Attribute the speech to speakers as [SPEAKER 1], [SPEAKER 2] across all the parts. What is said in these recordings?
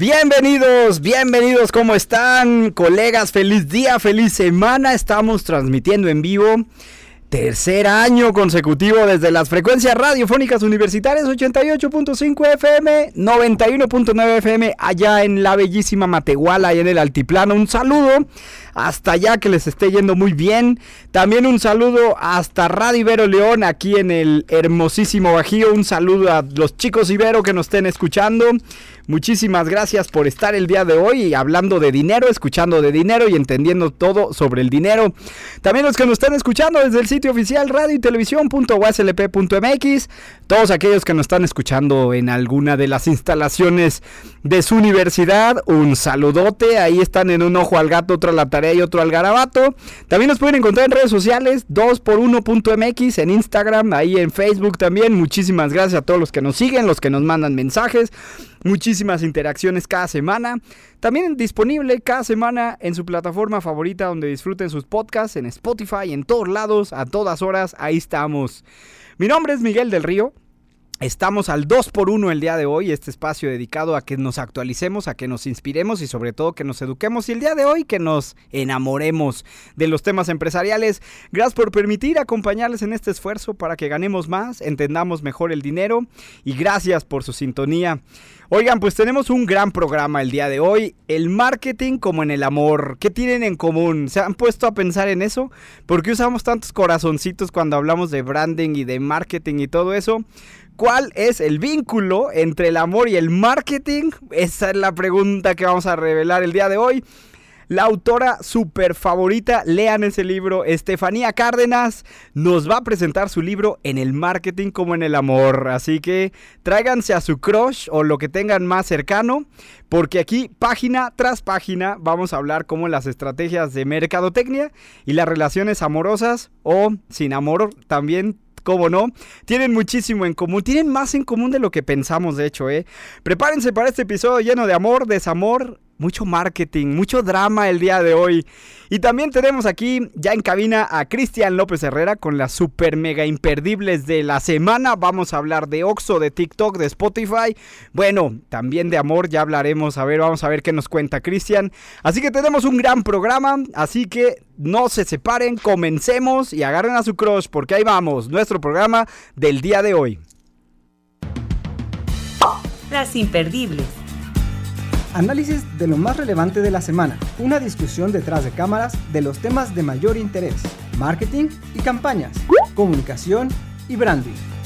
[SPEAKER 1] Bienvenidos, bienvenidos, ¿cómo están? Colegas, feliz día, feliz semana. Estamos transmitiendo en vivo. Tercer año consecutivo desde las frecuencias radiofónicas universitarias 88.5 FM, 91.9 FM, allá en la bellísima Matehuala, allá en el altiplano. Un saludo hasta allá que les esté yendo muy bien. También un saludo hasta Radio Ibero León, aquí en el hermosísimo Bajío. Un saludo a los chicos Ibero que nos estén escuchando. Muchísimas gracias por estar el día de hoy hablando de dinero, escuchando de dinero y entendiendo todo sobre el dinero. También los que nos están escuchando desde el sitio oficial radio y televisión.uslp.mx, todos aquellos que nos están escuchando en alguna de las instalaciones de su universidad, un saludote. Ahí están en un ojo al gato, otro a la tarea y otro al garabato. También nos pueden encontrar en redes sociales, 2x1.mx, en Instagram, ahí en Facebook también. Muchísimas gracias a todos los que nos siguen, los que nos mandan mensajes. Muchísimas interacciones cada semana. También disponible cada semana en su plataforma favorita donde disfruten sus podcasts, en Spotify, en todos lados, a todas horas. Ahí estamos. Mi nombre es Miguel del Río. Estamos al 2x1 el día de hoy, este espacio dedicado a que nos actualicemos, a que nos inspiremos y sobre todo que nos eduquemos y el día de hoy que nos enamoremos de los temas empresariales. Gracias por permitir acompañarles en este esfuerzo para que ganemos más, entendamos mejor el dinero y gracias por su sintonía. Oigan, pues tenemos un gran programa el día de hoy, el marketing como en el amor. ¿Qué tienen en común? ¿Se han puesto a pensar en eso? ¿Por qué usamos tantos corazoncitos cuando hablamos de branding y de marketing y todo eso? ¿Cuál es el vínculo entre el amor y el marketing? Esa es la pregunta que vamos a revelar el día de hoy. La autora super favorita, lean ese libro, Estefanía Cárdenas, nos va a presentar su libro En el marketing como en el amor. Así que tráiganse a su crush o lo que tengan más cercano, porque aquí, página tras página, vamos a hablar cómo las estrategias de mercadotecnia y las relaciones amorosas o sin amor también cómo no, tienen muchísimo en común, tienen más en común de lo que pensamos, de hecho, ¿eh? Prepárense para este episodio lleno de amor, desamor, mucho marketing, mucho drama el día de hoy. Y también tenemos aquí ya en cabina a Cristian López Herrera con las super mega imperdibles de la semana. Vamos a hablar de Oxo, de TikTok, de Spotify. Bueno, también de amor ya hablaremos. A ver, vamos a ver qué nos cuenta Cristian. Así que tenemos un gran programa. Así que no se separen, comencemos y agarren a su crush porque ahí vamos, nuestro programa del día de hoy.
[SPEAKER 2] Las imperdibles.
[SPEAKER 3] Análisis de lo más relevante de la semana. Una discusión detrás de cámaras de los temas de mayor interés. Marketing y campañas. Comunicación y branding.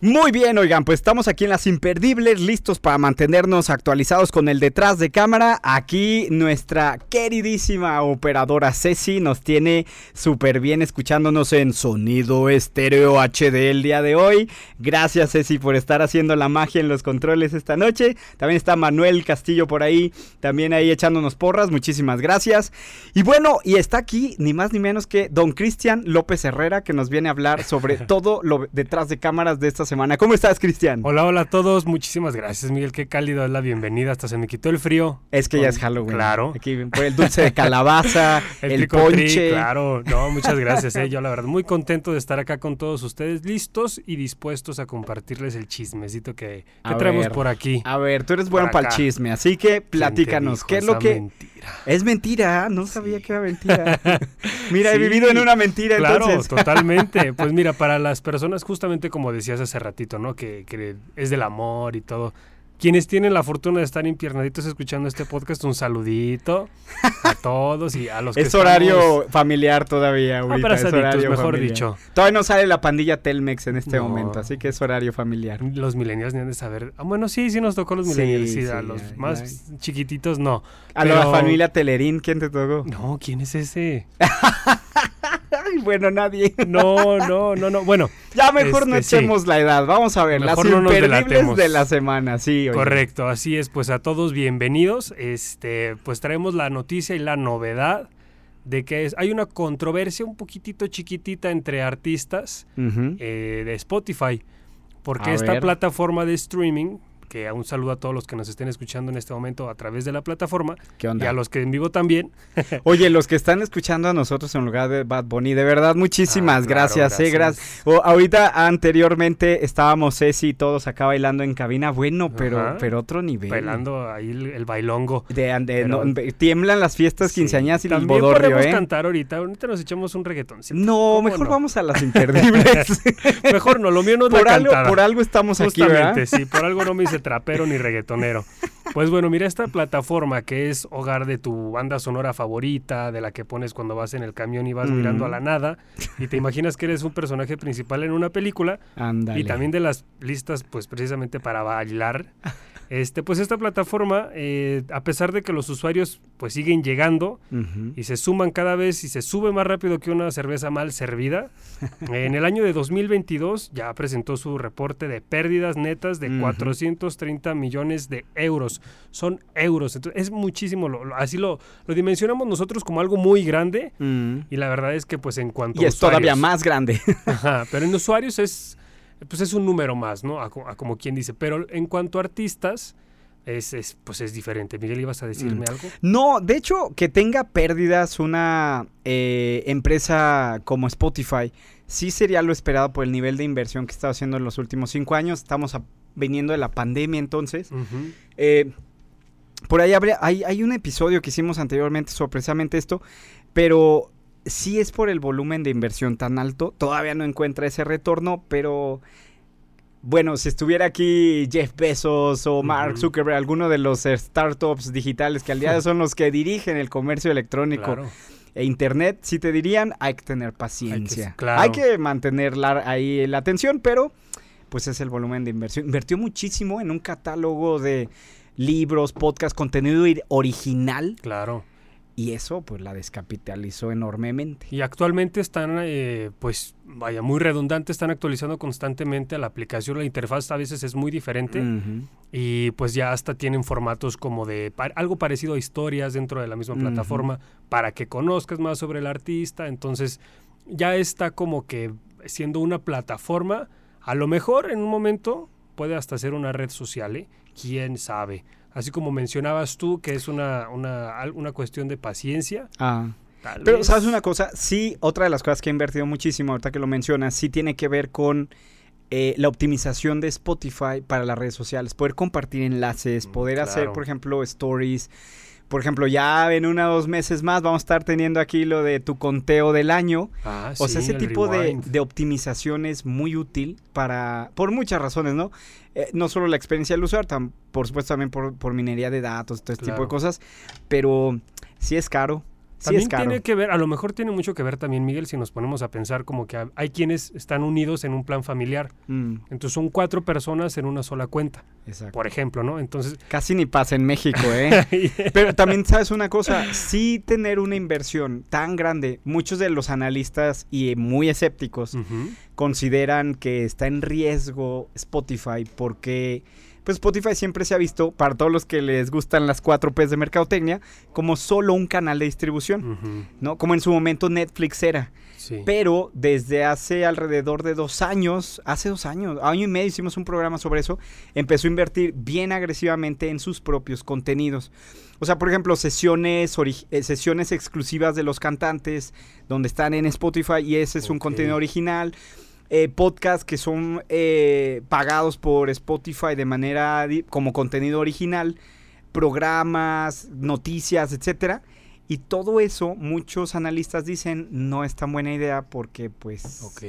[SPEAKER 1] Muy bien, oigan, pues estamos aquí en las imperdibles, listos para mantenernos actualizados con el detrás de cámara. Aquí nuestra queridísima operadora Ceci nos tiene súper bien escuchándonos en sonido estéreo HD el día de hoy. Gracias Ceci por estar haciendo la magia en los controles esta noche. También está Manuel Castillo por ahí, también ahí echándonos porras, muchísimas gracias. Y bueno, y está aquí ni más ni menos que don Cristian López Herrera que nos viene a hablar sobre todo lo detrás de cámaras de estas semana. ¿Cómo estás, Cristian?
[SPEAKER 4] Hola, hola a todos. Muchísimas gracias, Miguel. Qué cálido es la bienvenida. Hasta se me quitó el frío.
[SPEAKER 1] Es que
[SPEAKER 4] Con...
[SPEAKER 1] ya es Halloween.
[SPEAKER 4] Claro.
[SPEAKER 1] Aquí por el dulce de calabaza, el,
[SPEAKER 4] el
[SPEAKER 1] ponche.
[SPEAKER 4] claro. No, muchas gracias. Eh. Yo, la verdad, muy contento de estar acá con todos ustedes, listos y dispuestos a compartirles el chismecito que, que traemos
[SPEAKER 1] ver,
[SPEAKER 4] por aquí.
[SPEAKER 1] A ver, tú eres bueno para el chisme, así que platícanos. ¿Qué es lo que.?
[SPEAKER 4] Mentira?
[SPEAKER 1] Es mentira, no sabía que era mentira. mira, sí. he vivido en una mentira,
[SPEAKER 4] claro,
[SPEAKER 1] entonces.
[SPEAKER 4] totalmente. Pues mira, para las personas, justamente como decías hace ratito, ¿no? Que, que, es del amor y todo. Quienes tienen la fortuna de estar impiernaditos escuchando este podcast, un saludito a todos y a los que
[SPEAKER 1] Es horario familiar todavía,
[SPEAKER 4] ahorita. Ah, es horario mejor familiar. dicho.
[SPEAKER 1] Todavía no sale la pandilla Telmex en este no. momento, así que es horario familiar.
[SPEAKER 4] Los millennials ni han de saber. Ah, bueno, sí, sí nos tocó los millennials, sí, sí, a los más chiquititos no.
[SPEAKER 1] A pero... la familia Telerín, ¿quién te tocó?
[SPEAKER 4] No, ¿quién es ese?
[SPEAKER 1] Ay, bueno, nadie.
[SPEAKER 4] No, no, no, no. Bueno,
[SPEAKER 1] Ya mejor no
[SPEAKER 4] Este, sí.
[SPEAKER 1] echemos la edad. Vamos a ver,
[SPEAKER 4] Mejor
[SPEAKER 1] las
[SPEAKER 4] no
[SPEAKER 1] imperdibles de la semana, sí. oye.
[SPEAKER 4] correcto, así es. Pues a todos bienvenidos. Este, pues traemos la noticia y la novedad de que es, hay una controversia un poquitito chiquitita entre artistas eh, de Spotify. Porque
[SPEAKER 1] A
[SPEAKER 4] esta
[SPEAKER 1] ver.
[SPEAKER 4] plataforma de streaming, que un saludo a todos los que nos estén escuchando en este momento a través de la plataforma,
[SPEAKER 1] ¿Qué
[SPEAKER 4] y a los que en vivo también,
[SPEAKER 1] Oye, los que están escuchando a nosotros en lugar de Bad Bunny, de verdad, muchísimas
[SPEAKER 4] Ah, claro,
[SPEAKER 1] gracias, eh,
[SPEAKER 4] gracias.
[SPEAKER 1] gracias. O, ahorita, anteriormente, estábamos Ceci y todos acá bailando en cabina. Bueno, pero,
[SPEAKER 4] Ajá.
[SPEAKER 1] pero otro nivel.
[SPEAKER 4] pelando ahí el, el bailongo.
[SPEAKER 1] De, de-
[SPEAKER 4] Pero-
[SPEAKER 1] no, tiemblan las fiestas
[SPEAKER 4] Sí.
[SPEAKER 1] quinceañeras y el
[SPEAKER 4] También
[SPEAKER 1] bodorrio,
[SPEAKER 4] podemos
[SPEAKER 1] ¿eh?
[SPEAKER 4] cantar ahorita. Ahorita nos echamos un reggaetón.
[SPEAKER 1] No, mejor vamos a las imperdibles.
[SPEAKER 4] Mejor no, lo mío no es
[SPEAKER 1] por,
[SPEAKER 4] la
[SPEAKER 1] algo,
[SPEAKER 4] cantada.
[SPEAKER 1] por algo estamos aquí, ¿verdad?
[SPEAKER 4] Justamente, sí, por algo no me hice trapero ni reggaetonero. Pues bueno, mira esta plataforma que es hogar de tu banda sonora favorita, de la que pones cuando vas en el camión y vas
[SPEAKER 1] Mm.
[SPEAKER 4] mirando a la nada y te imaginas que eres un personaje principal en una película y también de las listas pues precisamente para bailar. Este, pues esta plataforma, eh, a pesar de que los usuarios pues siguen llegando, y se suman cada vez y se sube más rápido que una cerveza mal servida. en el año de 2022 ya presentó su reporte de pérdidas netas de
[SPEAKER 1] Ujú.
[SPEAKER 4] 430 millones de euros. Son euros, entonces es muchísimo. lo- lo- así lo, lo dimensionamos nosotros como algo muy grande y la verdad es que pues en cuanto
[SPEAKER 1] Y
[SPEAKER 4] a
[SPEAKER 1] es todavía más grande.
[SPEAKER 4] Ajá, pero en usuarios es pues es un número más, ¿no? A, co- a como quien dice. Pero en cuanto a artistas es, es, pues es diferente. Miguel, ¿ibas a decirme
[SPEAKER 1] Mm.
[SPEAKER 4] algo?
[SPEAKER 1] No, de hecho, que tenga pérdidas una eh, empresa como Spotify, sí sería lo esperado por el nivel de inversión que está haciendo en los últimos cinco años. Estamos a- viniendo de la pandemia, entonces. Eh, por ahí habría- hay, hay un episodio que hicimos anteriormente sobre precisamente esto, pero sí es por el volumen de inversión tan alto. Todavía no encuentra ese retorno, pero bueno, si estuviera aquí Jeff Bezos o Mark. Zuckerberg, alguno de los startups digitales que al día de hoy son los que dirigen el comercio electrónico
[SPEAKER 4] Claro.
[SPEAKER 1] e internet, si te dirían, hay que tener paciencia.
[SPEAKER 4] claro.
[SPEAKER 1] Hay que mantener la- ahí la atención, pero pues es el volumen de inversión. Invirtió muchísimo en un catálogo de libros, podcast, contenido original
[SPEAKER 4] Claro.
[SPEAKER 1] Y eso pues la descapitalizó enormemente.
[SPEAKER 4] Y actualmente están, eh, pues, vaya, muy redundantes, están actualizando constantemente a la aplicación, la interfaz a veces es muy diferente y pues ya hasta tienen formatos como de pa- algo parecido a historias dentro de la misma plataforma para que conozcas más sobre el artista, entonces ya está como que siendo una plataforma, a lo mejor en un momento puede hasta ser una red social, ¿eh? quién sabe. Así como mencionabas tú, que es una, una, una cuestión de paciencia.
[SPEAKER 1] Ah.
[SPEAKER 4] tal
[SPEAKER 1] Pero,
[SPEAKER 4] vez-
[SPEAKER 1] ¿sabes una cosa? Sí, otra de las cosas que ha invertido muchísimo, ahorita que lo mencionas, sí tiene que ver con eh, la optimización de Spotify para las redes sociales. Poder compartir enlaces,
[SPEAKER 4] Mm,
[SPEAKER 1] poder hacer, por ejemplo, stories. Por ejemplo, ya en una o dos meses más vamos a estar teniendo aquí lo de tu conteo del año.
[SPEAKER 4] Ah,
[SPEAKER 1] O sea,
[SPEAKER 4] sí,
[SPEAKER 1] ese tipo de, de optimización es muy útil para, por muchas razones, ¿no? Eh, no solo la experiencia del usuario, por supuesto también por, por minería de datos, todo este tipo de
[SPEAKER 4] Claro.
[SPEAKER 1] cosas, pero sí es caro, sí
[SPEAKER 4] También
[SPEAKER 1] es caro.
[SPEAKER 4] tiene que ver, a lo mejor tiene mucho que ver también, Miguel, si nos ponemos a pensar como que ha- hay quienes están unidos en un plan familiar.
[SPEAKER 1] Mm,
[SPEAKER 4] Entonces son cuatro personas en una sola cuenta,
[SPEAKER 1] exacto.
[SPEAKER 4] por ejemplo, ¿no? Entonces,
[SPEAKER 1] Casi ni pasa en México, ¿eh? Pero también sabes una cosa, sí tener una inversión tan grande, muchos de los analistas y muy escépticos consideran que está en riesgo Spotify porque pues Spotify siempre se ha visto, para todos los que les gustan las 4 P's de mercadotecnia, como solo un canal de distribución, ¿no? Como en su momento Netflix era.
[SPEAKER 4] sí.
[SPEAKER 1] Pero desde hace alrededor de dos años, hace dos años, año y medio hicimos un programa sobre eso, empezó a invertir bien agresivamente en sus propios contenidos. O sea, por ejemplo, sesiones, eh, sesiones exclusivas de los cantantes, donde están en Spotify y ese es un contenido original. Eh, podcasts que son eh, pagados por Spotify de manera como contenido original, programas, noticias, etcétera. Y todo eso, muchos analistas dicen, no es tan buena idea porque, pues,
[SPEAKER 4] Ok.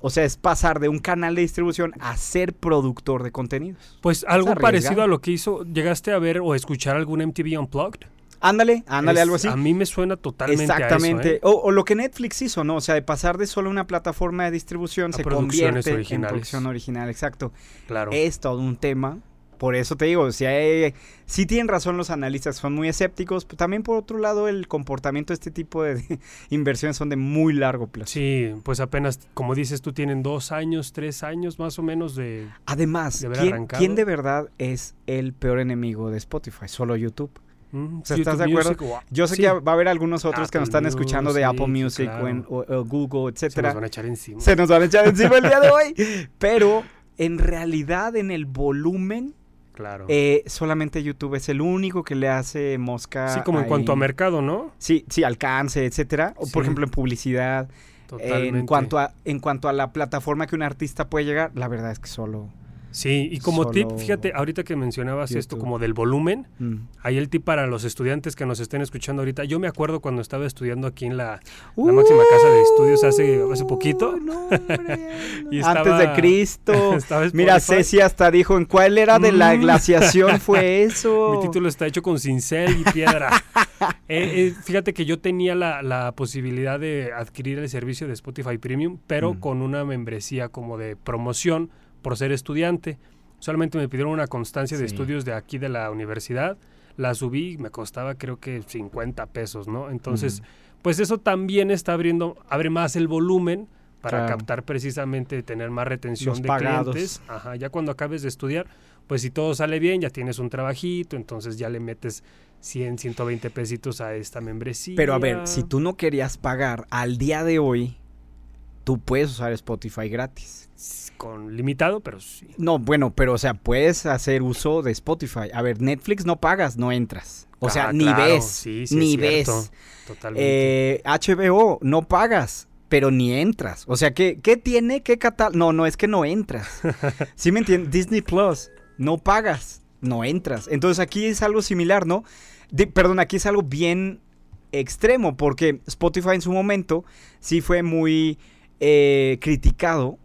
[SPEAKER 1] o sea, es pasar de un canal de distribución a ser productor de contenidos.
[SPEAKER 4] Pues algo parecido a lo que hizo, ¿llegaste a ver o escuchar algún MTV Unplugged?
[SPEAKER 1] Ándale, ándale,
[SPEAKER 4] Es-
[SPEAKER 1] algo así.
[SPEAKER 4] A mí me suena totalmente
[SPEAKER 1] Exactamente.
[SPEAKER 4] a eso, ¿eh?
[SPEAKER 1] o, o lo que Netflix hizo, ¿no? O sea, de pasar de solo una plataforma de distribución
[SPEAKER 4] A
[SPEAKER 1] se convierte en
[SPEAKER 4] originales.
[SPEAKER 1] producción original, exacto.
[SPEAKER 4] Claro.
[SPEAKER 1] Es todo un tema Por eso te digo, si hay, sí tienen razón los analistas, son muy escépticos, pero también por otro lado el comportamiento de este tipo de inversiones son de muy largo plazo.
[SPEAKER 4] Sí, pues apenas, como dices tú, tienen dos años, tres años más o menos de...
[SPEAKER 1] Además,
[SPEAKER 4] de haber
[SPEAKER 1] ¿quién,
[SPEAKER 4] arrancado.
[SPEAKER 1] quién de verdad es el peor enemigo de Spotify? Solo YouTube.
[SPEAKER 4] Mm,
[SPEAKER 1] O sea, ¿estás de acuerdo?
[SPEAKER 4] Music, wow.
[SPEAKER 1] Yo sé
[SPEAKER 4] Sí,
[SPEAKER 1] que va a haber algunos otros que nos están escuchando de Apple
[SPEAKER 4] Music,
[SPEAKER 1] o, en-
[SPEAKER 4] claro.
[SPEAKER 1] o- o Google,
[SPEAKER 4] Se
[SPEAKER 1] etcétera.
[SPEAKER 4] nos van a echar encima.
[SPEAKER 1] Se nos van a echar encima el día de hoy. Pero en realidad, en el volumen,
[SPEAKER 4] Claro.
[SPEAKER 1] eh, solamente YouTube es el único que le hace mosca.
[SPEAKER 4] sí, como en cuanto a mercado, ¿no?
[SPEAKER 1] Sí, sí, alcance, etcétera. O,
[SPEAKER 4] Sí.
[SPEAKER 1] por ejemplo, en publicidad.
[SPEAKER 4] Totalmente.
[SPEAKER 1] En cuanto, a, en cuanto a la plataforma que un artista puede llegar, la verdad es que solo.
[SPEAKER 4] Sí, y como tip, fíjate, ahorita que mencionabas esto como del volumen,
[SPEAKER 1] mm.
[SPEAKER 4] ahí el tip para los estudiantes que nos estén escuchando ahorita. Yo me acuerdo cuando estaba estudiando aquí en la, la máxima casa de estudios hace, hace poquito.
[SPEAKER 1] No,
[SPEAKER 4] Y.
[SPEAKER 1] Antes de Cristo. Mira. Ceci hasta dijo, ¿en cuál era de la
[SPEAKER 4] Mm.
[SPEAKER 1] glaciación fue eso?
[SPEAKER 4] Mi título está hecho con cincel y piedra. Eh, eh, fíjate que yo tenía la, la posibilidad de adquirir el servicio de Spotify Premium, pero
[SPEAKER 1] Mm.
[SPEAKER 4] con una membresía como de promoción por ser estudiante. Solamente me pidieron una constancia de estudios de aquí de la universidad. La subí y me costaba creo que 50 pesos, ¿no? Entonces, pues eso también está abriendo, abre más el volumen para
[SPEAKER 1] Claro.
[SPEAKER 4] captar precisamente, tener más retención
[SPEAKER 1] Los
[SPEAKER 4] de
[SPEAKER 1] pagados.
[SPEAKER 4] clientes. Ajá, ya cuando acabes de estudiar, pues si todo sale bien, ya tienes un trabajito, entonces ya le metes 100, 120 pesitos a esta membresía.
[SPEAKER 1] Pero a ver, si tú no querías pagar al día de hoy, tú puedes usar Spotify gratis.
[SPEAKER 4] Con limitado, pero sí.
[SPEAKER 1] No, bueno, pero o sea, puedes hacer uso de Spotify. A ver, Netflix no pagas, no entras. O sea,
[SPEAKER 4] Ah,
[SPEAKER 1] ni ves,
[SPEAKER 4] sí, sí,
[SPEAKER 1] ni
[SPEAKER 4] es
[SPEAKER 1] ves.
[SPEAKER 4] Totalmente.
[SPEAKER 1] Eh, HBO no pagas, pero ni entras. O sea, ¿qué, qué tiene? ¿Qué catálogo? No, no, es que no entras. ¿Sí me entiendes? Disney Plus, no pagas, no entras. Entonces aquí es algo similar, ¿no? Di- perdón, aquí es algo bien extremo, porque Spotify en su momento sí fue muy eh, criticado,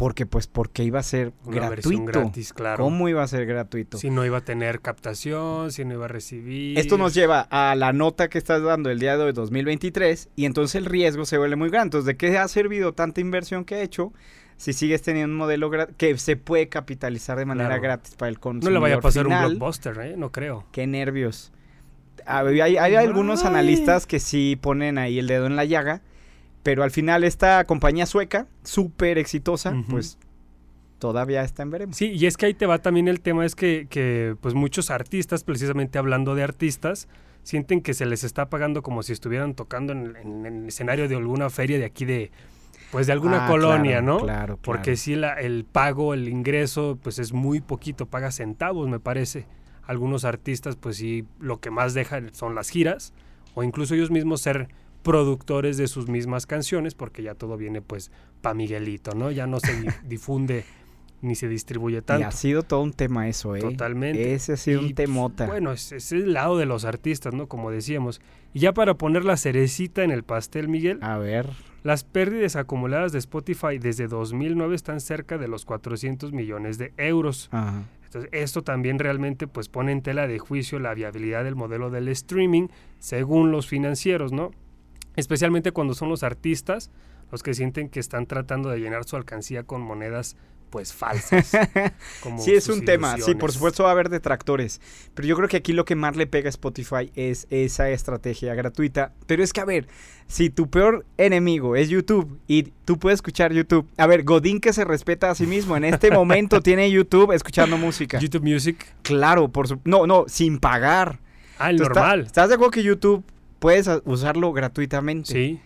[SPEAKER 1] porque pues porque iba a ser
[SPEAKER 4] Una
[SPEAKER 1] gratuito.
[SPEAKER 4] gratis, claro.
[SPEAKER 1] ¿Cómo iba a ser gratuito?
[SPEAKER 4] Si no iba a tener captación, si no iba a recibir.
[SPEAKER 1] Esto nos lleva a la nota que estás dando el día de hoy, 2023, y entonces el riesgo se vuelve muy grande. Entonces, ¿de qué ha servido tanta inversión que ha hecho si sigues teniendo un modelo que se puede capitalizar de manera
[SPEAKER 4] Claro.
[SPEAKER 1] gratis para el
[SPEAKER 4] No
[SPEAKER 1] consumidor
[SPEAKER 4] le vaya a pasar
[SPEAKER 1] final?
[SPEAKER 4] un blockbuster, ¿eh? No creo.
[SPEAKER 1] Qué nervios. Hay, hay algunos analistas que sí ponen ahí el dedo en la llaga, pero al final esta compañía sueca, súper exitosa, pues todavía está en veremos.
[SPEAKER 4] Sí, y es que ahí te va también el tema, es que, que pues muchos artistas, precisamente hablando de artistas, sienten que se les está pagando como si estuvieran tocando en, en- en el escenario de alguna feria de aquí de, pues de alguna
[SPEAKER 1] Ah,
[SPEAKER 4] colonia,
[SPEAKER 1] claro,
[SPEAKER 4] ¿no?
[SPEAKER 1] Claro,
[SPEAKER 4] Porque
[SPEAKER 1] claro.
[SPEAKER 4] sí, la, el pago, el ingreso, pues es muy poquito, paga centavos, me parece. Algunos artistas, pues sí, lo que más dejan son las giras, o incluso ellos mismos ser productores de sus mismas canciones, porque ya todo viene pues pa' Miguelito, ¿no? Ya no se di- difunde ni se distribuye
[SPEAKER 1] Y
[SPEAKER 4] tanto.
[SPEAKER 1] ha sido todo un tema eso, ¿eh?
[SPEAKER 4] Totalmente.
[SPEAKER 1] Ese ha sido
[SPEAKER 4] Y,
[SPEAKER 1] un temota.
[SPEAKER 4] Bueno, es, es el lado de los artistas, ¿no? Como decíamos. Y ya para poner la cerecita en el pastel, Miguel,
[SPEAKER 1] A ver.
[SPEAKER 4] las pérdidas acumuladas de Spotify desde 2009 están cerca de los 400 millones de euros.
[SPEAKER 1] Ajá.
[SPEAKER 4] Entonces, esto también realmente pues pone en tela de juicio la viabilidad del modelo del streaming según los financieros, ¿no? Especialmente cuando son los artistas los que sienten que están tratando de llenar su alcancía con monedas pues falsas. como
[SPEAKER 1] Sí, es un tema. Sí, por supuesto va a haber detractores. Pero yo creo que aquí lo que más le pega a Spotify es esa estrategia gratuita. Pero es que, a ver, si tu peor enemigo es YouTube y tú puedes escuchar YouTube. A ver, Godín que se respeta a sí mismo. En este momento tiene YouTube escuchando música.
[SPEAKER 4] YouTube Music.
[SPEAKER 1] Claro, por su... No, no, sin pagar.
[SPEAKER 4] Ah, el
[SPEAKER 1] ¿Tú está-
[SPEAKER 4] normal.
[SPEAKER 1] ¿Estás de acuerdo que YouTube puedes usarlo gratuitamente?
[SPEAKER 4] Sí.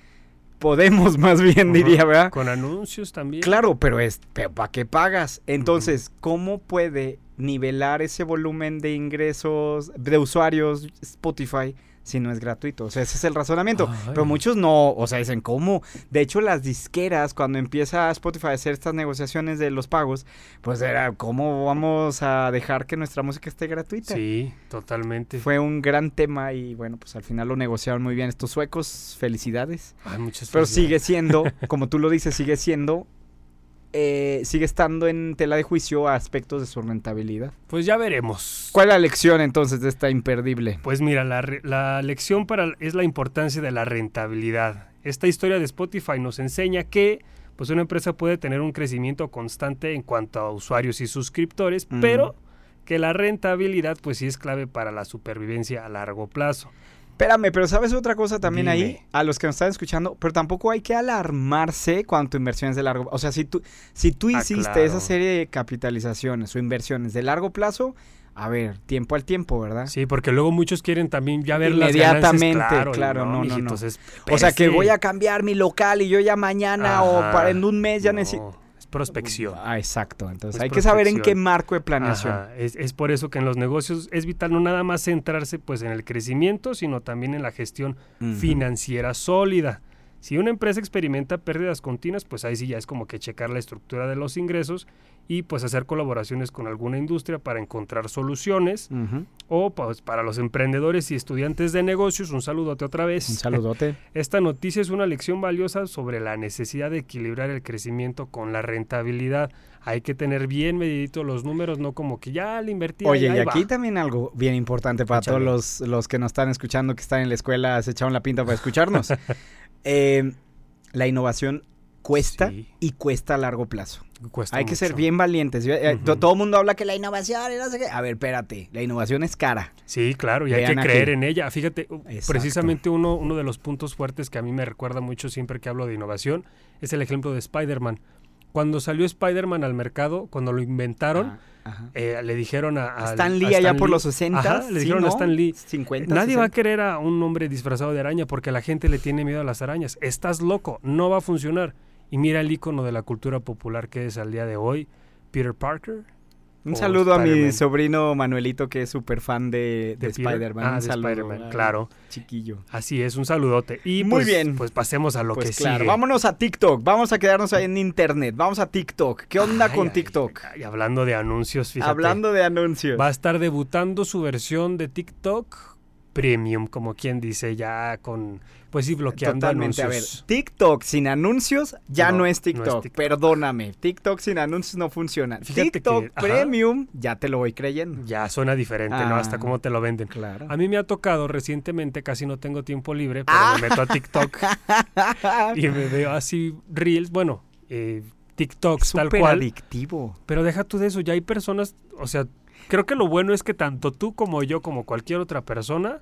[SPEAKER 1] Podemos más bien, diría, ¿verdad?
[SPEAKER 4] Con anuncios también.
[SPEAKER 1] Claro, pero es, ¿para qué pagas? Entonces, ¿cómo puede nivelar ese volumen de ingresos de usuarios Spotify si no es gratuito? O sea, ese es el razonamiento.
[SPEAKER 4] Ay.
[SPEAKER 1] Pero muchos no, o sea, dicen, ¿cómo? De hecho, las disqueras, cuando empieza Spotify a hacer estas negociaciones de los pagos, pues era, ¿cómo vamos a dejar que nuestra música esté gratuita?
[SPEAKER 4] Sí, totalmente.
[SPEAKER 1] Fue un gran tema y bueno, pues al final lo negociaron muy bien estos suecos, felicidades.
[SPEAKER 4] Ay, muchas
[SPEAKER 1] Pero
[SPEAKER 4] felicidades.
[SPEAKER 1] sigue siendo, como tú lo dices, sigue siendo, eh, sigue estando en tela de juicio a aspectos de su rentabilidad.
[SPEAKER 4] Pues ya veremos.
[SPEAKER 1] ¿Cuál es la lección entonces de esta imperdible?
[SPEAKER 4] Pues mira, la, lección para es la importancia de la rentabilidad. Esta historia de Spotify nos enseña que pues una empresa puede tener un crecimiento constante en cuanto a usuarios y suscriptores, pero que la rentabilidad pues sí es clave para la supervivencia a largo plazo.
[SPEAKER 1] Espérame, pero ¿sabes otra cosa también ahí? A los que nos están escuchando, pero tampoco hay que alarmarse cuando tu inversión es de largo O sea, si tú, si tú
[SPEAKER 4] Ah,
[SPEAKER 1] hiciste
[SPEAKER 4] claro.
[SPEAKER 1] esa serie de capitalizaciones o inversiones de largo plazo, a ver, tiempo al tiempo, ¿verdad?
[SPEAKER 4] Sí, porque luego muchos quieren también ya ver las
[SPEAKER 1] Inmediatamente,
[SPEAKER 4] ganancias, claro,
[SPEAKER 1] claro, no, no, no.
[SPEAKER 4] mijitos, es-
[SPEAKER 1] O sea, que voy a cambiar mi local y yo ya mañana o para en un mes ya
[SPEAKER 4] No,
[SPEAKER 1] necesito...
[SPEAKER 4] Prospección.
[SPEAKER 1] Ah, exacto. Entonces
[SPEAKER 4] Es
[SPEAKER 1] hay que saber en qué marco de planeación.
[SPEAKER 4] Ajá, Es, es por eso que en los negocios es vital no nada más centrarse pues en el crecimiento, sino también en la gestión financiera sólida. Si una empresa experimenta pérdidas continuas, pues ahí sí ya es como que checar la estructura de los ingresos y pues hacer colaboraciones con alguna industria para encontrar soluciones o pues para los emprendedores y estudiantes de negocios, un saludote otra vez.
[SPEAKER 1] Un saludote.
[SPEAKER 4] Esta noticia es una lección valiosa sobre la necesidad de equilibrar el crecimiento con la rentabilidad. Hay que tener bien medidito los números, no como que ya le invertí.
[SPEAKER 1] Oye, y
[SPEAKER 4] va.
[SPEAKER 1] aquí también algo bien importante para todos los, los que nos están escuchando, que están en la escuela, se echaron la pinta para escucharnos. Eh, la innovación cuesta
[SPEAKER 4] Sí.
[SPEAKER 1] y cuesta a largo plazo.
[SPEAKER 4] Cuesta
[SPEAKER 1] Hay que ser bien valientes. Eh, Todo el mundo habla que la innovación y no sé qué. A ver, espérate. La innovación es cara.
[SPEAKER 4] Sí, claro, y hay que
[SPEAKER 1] aquí.
[SPEAKER 4] creer en ella. Fíjate,
[SPEAKER 1] Exacto.
[SPEAKER 4] precisamente uno, uno de los puntos fuertes que a mí me recuerda mucho siempre que hablo de innovación es el ejemplo de Spider-Man. Cuando salió Spider-Man al mercado, cuando lo inventaron,
[SPEAKER 1] Ah, ajá.
[SPEAKER 4] eh, le dijeron a, a-
[SPEAKER 1] Stan
[SPEAKER 4] a
[SPEAKER 1] Lee allá por los 60.
[SPEAKER 4] Ajá, le dijeron a Stan Lee,
[SPEAKER 1] 50,
[SPEAKER 4] Nadie va a
[SPEAKER 1] 60.
[SPEAKER 4] querer a un hombre disfrazado de araña porque la gente le tiene miedo a las arañas. Estás loco, no va a funcionar. Y mira el icono de la cultura popular que es al día de hoy, Peter Parker.
[SPEAKER 1] Un saludo a mi sobrino Manuelito, que es súper fan de, de. Spider-Man.
[SPEAKER 4] Ah,
[SPEAKER 1] un
[SPEAKER 4] de
[SPEAKER 1] saludo.
[SPEAKER 4] Spider-Man,
[SPEAKER 1] Ay,
[SPEAKER 4] claro.
[SPEAKER 1] Chiquillo.
[SPEAKER 4] Así es, un saludote. Y
[SPEAKER 1] Muy
[SPEAKER 4] pues,
[SPEAKER 1] bien.
[SPEAKER 4] Pues pasemos a lo
[SPEAKER 1] pues
[SPEAKER 4] que
[SPEAKER 1] claro,
[SPEAKER 4] sigue.
[SPEAKER 1] vámonos a TikTok. Vamos a quedarnos ahí en internet. Vamos a TikTok. ¿Qué onda
[SPEAKER 4] Ay,
[SPEAKER 1] con
[SPEAKER 4] ay,
[SPEAKER 1] TikTok?
[SPEAKER 4] Y hablando de anuncios, fíjate.
[SPEAKER 1] Hablando de anuncios.
[SPEAKER 4] Va a estar debutando su versión de TikTok Premium, como quien dice, ya con, pues sí, bloqueando
[SPEAKER 1] Totalmente. A ver,
[SPEAKER 4] anuncios.
[SPEAKER 1] TikTok sin anuncios ya no,
[SPEAKER 4] No,
[SPEAKER 1] es
[SPEAKER 4] no es
[SPEAKER 1] TikTok. Perdóname. TikTok sin anuncios no funciona.
[SPEAKER 4] Fíjate
[SPEAKER 1] TikTok
[SPEAKER 4] que-.
[SPEAKER 1] Premium, ya te lo voy creyendo.
[SPEAKER 4] Ya suena diferente, ¿no? Hasta
[SPEAKER 1] Ah.
[SPEAKER 4] cómo te lo venden.
[SPEAKER 1] Claro.
[SPEAKER 4] A mí me ha tocado recientemente, casi no tengo tiempo libre, pero
[SPEAKER 1] Ah.
[SPEAKER 4] me meto a TikTok y me veo así reels, bueno, eh, TikToks tal
[SPEAKER 1] Súper
[SPEAKER 4] cual.
[SPEAKER 1] adictivo.
[SPEAKER 4] Pero deja tú de eso, ya hay personas, o sea, creo que lo bueno es que tanto tú como yo, como cualquier otra persona,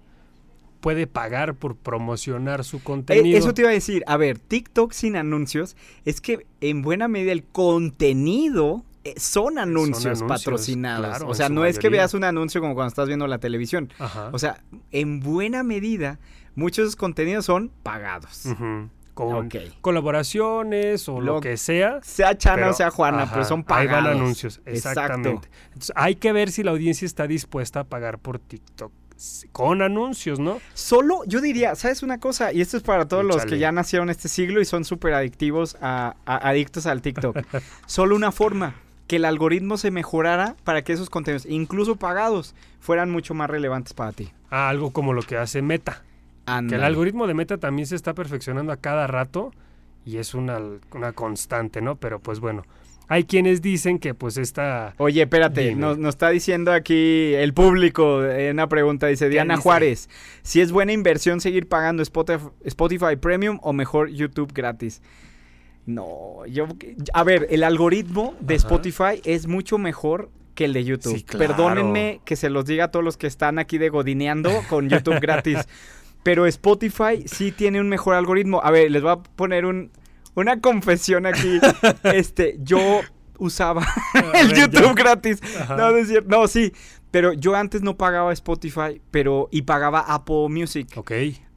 [SPEAKER 4] puede pagar por promocionar su
[SPEAKER 1] Eh,
[SPEAKER 4] contenido.
[SPEAKER 1] eso te iba a decir. A ver, TikTok sin anuncios es que en buena medida el contenido eh, son anuncios,
[SPEAKER 4] anuncios,
[SPEAKER 1] patrocinados.
[SPEAKER 4] claro,
[SPEAKER 1] o sea, no es que veas un anuncio como cuando estás viendo la televisión.
[SPEAKER 4] Ajá.
[SPEAKER 1] O sea, en buena medida, muchos de esos contenidos son pagados.
[SPEAKER 4] Ujú. Con colaboraciones o lo,
[SPEAKER 1] Lo-
[SPEAKER 4] que sea.
[SPEAKER 1] Sea Chana
[SPEAKER 4] pero-
[SPEAKER 1] o sea Juana,
[SPEAKER 4] ajá,
[SPEAKER 1] pero son
[SPEAKER 4] Ahí
[SPEAKER 1] pagados.
[SPEAKER 4] van anuncios,
[SPEAKER 1] Exacto.
[SPEAKER 4] exactamente. Entonces, hay que ver si la audiencia está dispuesta a pagar por TikTok con anuncios, ¿no?
[SPEAKER 1] Solo, yo diría, ¿sabes una cosa? Y esto es para todos los que ya nacieron este siglo y son súper adictivos a, a- adictos al TikTok. Solo una forma, que el algoritmo se mejorara para que esos contenidos, incluso pagados, fueran mucho más relevantes para ti.
[SPEAKER 4] Ah, algo como lo que hace Meta. Que el algoritmo de Meta también se está perfeccionando a cada rato y es una, una constante, ¿no? Pero pues bueno, hay quienes dicen que pues esta...
[SPEAKER 1] Oye, espérate, nos, nos está diciendo aquí el público eh, una pregunta, dice Diana
[SPEAKER 4] dice?
[SPEAKER 1] Juárez, si es buena inversión seguir pagando Spotify, Spotify Premium o mejor YouTube gratis. No, yo, a ver, el algoritmo de
[SPEAKER 4] Ajá.
[SPEAKER 1] Spotify es mucho mejor que el de YouTube.
[SPEAKER 4] Sí, claro.
[SPEAKER 1] Perdónenme que se los diga a todos los que están aquí de godineando con YouTube gratis, pero Spotify sí tiene un mejor algoritmo. A ver, les voy a poner un, una confesión aquí. este, yo usaba el
[SPEAKER 4] ver.
[SPEAKER 1] YouTube gratis.
[SPEAKER 4] Ajá.
[SPEAKER 1] No, es cierto. No, sí. Pero yo antes no pagaba Spotify, pero y pagaba Apple Music.
[SPEAKER 4] Ok.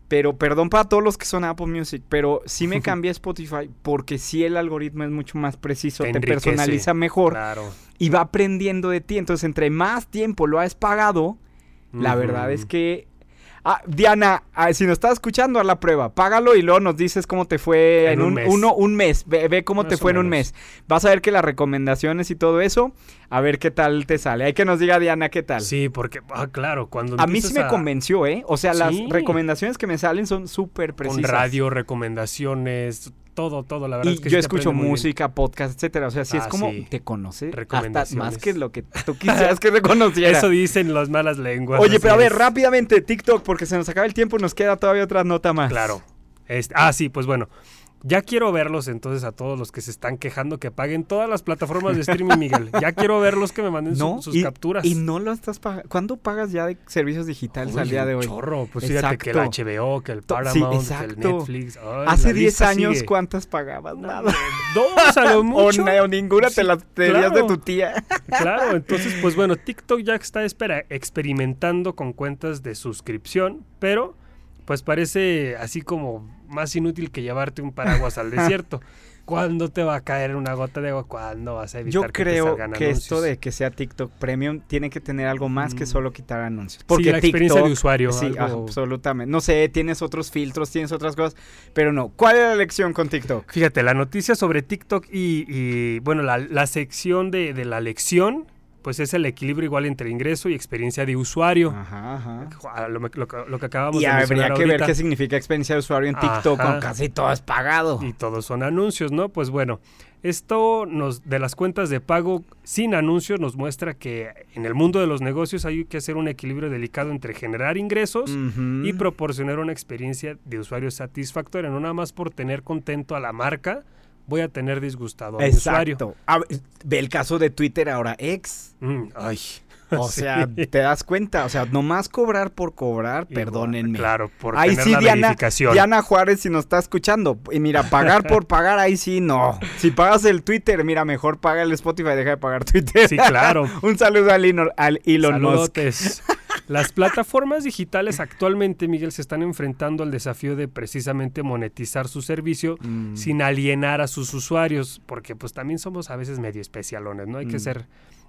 [SPEAKER 1] Pero perdón para todos los que son Apple Music, pero sí me cambié a Spotify porque sí el algoritmo es mucho más preciso,
[SPEAKER 4] Te
[SPEAKER 1] personaliza mejor
[SPEAKER 4] Claro.
[SPEAKER 1] y va aprendiendo de ti. Entonces, entre más tiempo lo has pagado, la verdad es que... Ah, Diana, ah, si nos estás escuchando, a la prueba. Págalo y luego nos dices cómo te fue en,
[SPEAKER 4] En un
[SPEAKER 1] un,
[SPEAKER 4] mes.
[SPEAKER 1] uno, un mes. Ve, ve cómo
[SPEAKER 4] Más
[SPEAKER 1] te fue en un mes. Vas a ver que las recomendaciones y todo eso, a ver qué tal te sale. Hay que nos diga Diana qué tal.
[SPEAKER 4] Sí, porque, ah, claro, cuando
[SPEAKER 1] a mí sí me convenció, ¿eh? O sea, las
[SPEAKER 4] Sí.
[SPEAKER 1] recomendaciones que me salen son súper
[SPEAKER 4] Con
[SPEAKER 1] precisas.
[SPEAKER 4] radio, recomendaciones, todo, todo, la verdad
[SPEAKER 1] Y
[SPEAKER 4] es que
[SPEAKER 1] yo
[SPEAKER 4] sí
[SPEAKER 1] escucho música, podcast, etcétera. O sea, sí es
[SPEAKER 4] Ah,
[SPEAKER 1] como
[SPEAKER 4] sí.
[SPEAKER 1] te conoce hasta más que lo que tú quisieras que te conociera.
[SPEAKER 4] Eso dicen las malas lenguas.
[SPEAKER 1] Oye, pero a ver,
[SPEAKER 4] es.
[SPEAKER 1] rápidamente, TikTok, porque se nos acaba el tiempo, nos queda todavía otra nota más.
[SPEAKER 4] Claro. Este, ah, sí, pues bueno. Ya quiero verlos entonces a todos los que se están quejando que paguen todas las plataformas de streaming, Miguel. Ya quiero verlos que me manden su- sus
[SPEAKER 1] y,
[SPEAKER 4] capturas.
[SPEAKER 1] y no lo estás pagando. ¿Cuándo pagas ya de servicios digitales
[SPEAKER 4] Uy,
[SPEAKER 1] al día de hoy?
[SPEAKER 4] Chorro, pues fíjate que el
[SPEAKER 1] Exacto.
[SPEAKER 4] HBO, que el
[SPEAKER 1] sí,
[SPEAKER 4] Paramount, que el
[SPEAKER 1] exacto.
[SPEAKER 4] Netflix. ay,
[SPEAKER 1] Hace
[SPEAKER 4] la
[SPEAKER 1] 10
[SPEAKER 4] lista
[SPEAKER 1] años,
[SPEAKER 4] sigue.
[SPEAKER 1] ¿cuántas pagabas?
[SPEAKER 4] No,
[SPEAKER 1] Nada.
[SPEAKER 4] Dos a lo
[SPEAKER 1] O,
[SPEAKER 4] mucho.
[SPEAKER 1] na- o ninguna te las tenías de
[SPEAKER 4] claro.
[SPEAKER 1] tu tía.
[SPEAKER 4] Claro, entonces, pues bueno, TikTok ya está espera, experimentando con cuentas de suscripción, pero pues parece así como más inútil que llevarte un paraguas al desierto. ¿Cuándo te va a caer una gota de agua? ¿Cuándo vas a evitar
[SPEAKER 1] Yo
[SPEAKER 4] que te
[SPEAKER 1] creo
[SPEAKER 4] salgan
[SPEAKER 1] que esto de que sea TikTok Premium tiene que tener algo más que
[SPEAKER 4] Mm.
[SPEAKER 1] solo quitar anuncios.
[SPEAKER 4] Sí,
[SPEAKER 1] Porque
[SPEAKER 4] la experiencia de usuario.
[SPEAKER 1] Sí,
[SPEAKER 4] algo-
[SPEAKER 1] absolutamente. No sé, tienes otros filtros, tienes otras cosas, pero no. ¿Cuál es la lección con TikTok?
[SPEAKER 4] Fíjate, la noticia sobre TikTok y, y, bueno, la, la sección de, de la lección, pues es el equilibrio igual entre ingreso y experiencia de usuario.
[SPEAKER 1] Ajá, ajá.
[SPEAKER 4] Lo, lo que- lo que acabamos
[SPEAKER 1] Y
[SPEAKER 4] de
[SPEAKER 1] habría
[SPEAKER 4] mencionar
[SPEAKER 1] que ver qué significa experiencia de usuario en TikTok,
[SPEAKER 4] Ajá.
[SPEAKER 1] con casi todo es pagado.
[SPEAKER 4] y todos son anuncios, ¿no? Pues bueno, esto nos de las cuentas de pago sin anuncios nos muestra que en el mundo de los negocios hay que hacer un equilibrio delicado entre generar ingresos y proporcionar una experiencia de usuario satisfactoria, no nada más por tener contento a la marca, voy a tener disgustado al.
[SPEAKER 1] Exacto. A ver, ve el caso de Twitter ahora ex.
[SPEAKER 4] Mm, ay.
[SPEAKER 1] O
[SPEAKER 4] Sí.
[SPEAKER 1] sea, te das cuenta, o sea, nomás cobrar por cobrar,
[SPEAKER 4] Y
[SPEAKER 1] perdónenme.
[SPEAKER 4] Claro, por
[SPEAKER 1] Ahí
[SPEAKER 4] tener
[SPEAKER 1] sí,
[SPEAKER 4] la
[SPEAKER 1] Diana,
[SPEAKER 4] verificación.
[SPEAKER 1] Diana Juárez, si nos está escuchando. Y mira, pagar por pagar, ahí sí, no. Si pagas el Twitter, mira, mejor paga el Spotify, deja de pagar Twitter.
[SPEAKER 4] Sí, claro.
[SPEAKER 1] Un saludo al, Ino- al Elon Musk.
[SPEAKER 4] Las plataformas digitales actualmente, Miguel, se están enfrentando al desafío de precisamente monetizar su servicio
[SPEAKER 1] Mm.
[SPEAKER 4] sin alienar a sus usuarios, porque pues también somos a veces medio especialones, ¿no? Hay que
[SPEAKER 1] Mm.
[SPEAKER 4] ser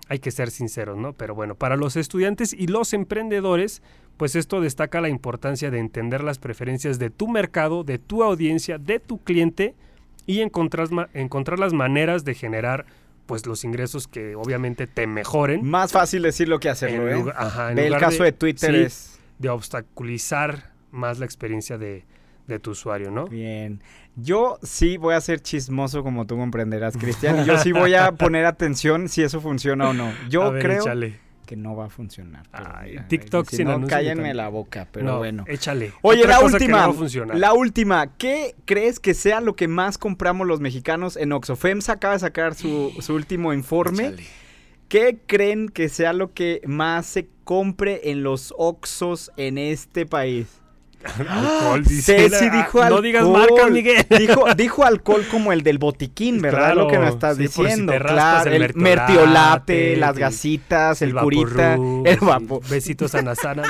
[SPEAKER 4] hay que ser sinceros, ¿no? Pero bueno, para los estudiantes y los emprendedores, pues esto destaca la importancia de entender las preferencias de tu mercado, de tu audiencia, de tu cliente y encontrar, encontrar las maneras de generar pues los ingresos que obviamente te mejoren.
[SPEAKER 1] Más fácil decirlo que hacerlo,
[SPEAKER 4] En
[SPEAKER 1] ¿eh?
[SPEAKER 4] lugar- ajá, en
[SPEAKER 1] el caso de, Twitter
[SPEAKER 4] sí,
[SPEAKER 1] es...
[SPEAKER 4] de obstaculizar más la experiencia de, de tu usuario, ¿no?
[SPEAKER 1] Bien. Yo sí voy a ser chismoso como tú comprenderás, Cristian. Y yo sí voy a poner atención si eso funciona o no. Yo
[SPEAKER 4] A ver,
[SPEAKER 1] creo
[SPEAKER 4] échale.
[SPEAKER 1] Que no va a funcionar. pero
[SPEAKER 4] Ay,
[SPEAKER 1] mira,
[SPEAKER 4] TikTok
[SPEAKER 1] si
[SPEAKER 4] sin
[SPEAKER 1] no, cállenme la boca, pero
[SPEAKER 4] No,
[SPEAKER 1] bueno.
[SPEAKER 4] Échale.
[SPEAKER 1] Oye,
[SPEAKER 4] Otra
[SPEAKER 1] la última,
[SPEAKER 4] no
[SPEAKER 1] la última, ¿qué crees que sea lo que más compramos los mexicanos en Oxxo? FEMSA acaba de sacar su, su último informe.
[SPEAKER 4] Échale.
[SPEAKER 1] ¿Qué creen que sea lo que más se compre en los Oxxos en este país?
[SPEAKER 4] Alcohol, dice
[SPEAKER 1] Ceci dijo alcohol.
[SPEAKER 4] No digas marca, Miguel.
[SPEAKER 1] Dijo, dijo alcohol como el del botiquín, ¿verdad?
[SPEAKER 4] Claro,
[SPEAKER 1] lo que nos estás
[SPEAKER 4] sí, si
[SPEAKER 1] diciendo. claro,
[SPEAKER 4] el
[SPEAKER 1] el
[SPEAKER 4] mertiolate,
[SPEAKER 1] las
[SPEAKER 4] el-
[SPEAKER 1] gasitas, el, curita,
[SPEAKER 4] vaporru,
[SPEAKER 1] el
[SPEAKER 4] sí,
[SPEAKER 1] vapo.
[SPEAKER 4] Besitos a Nazana.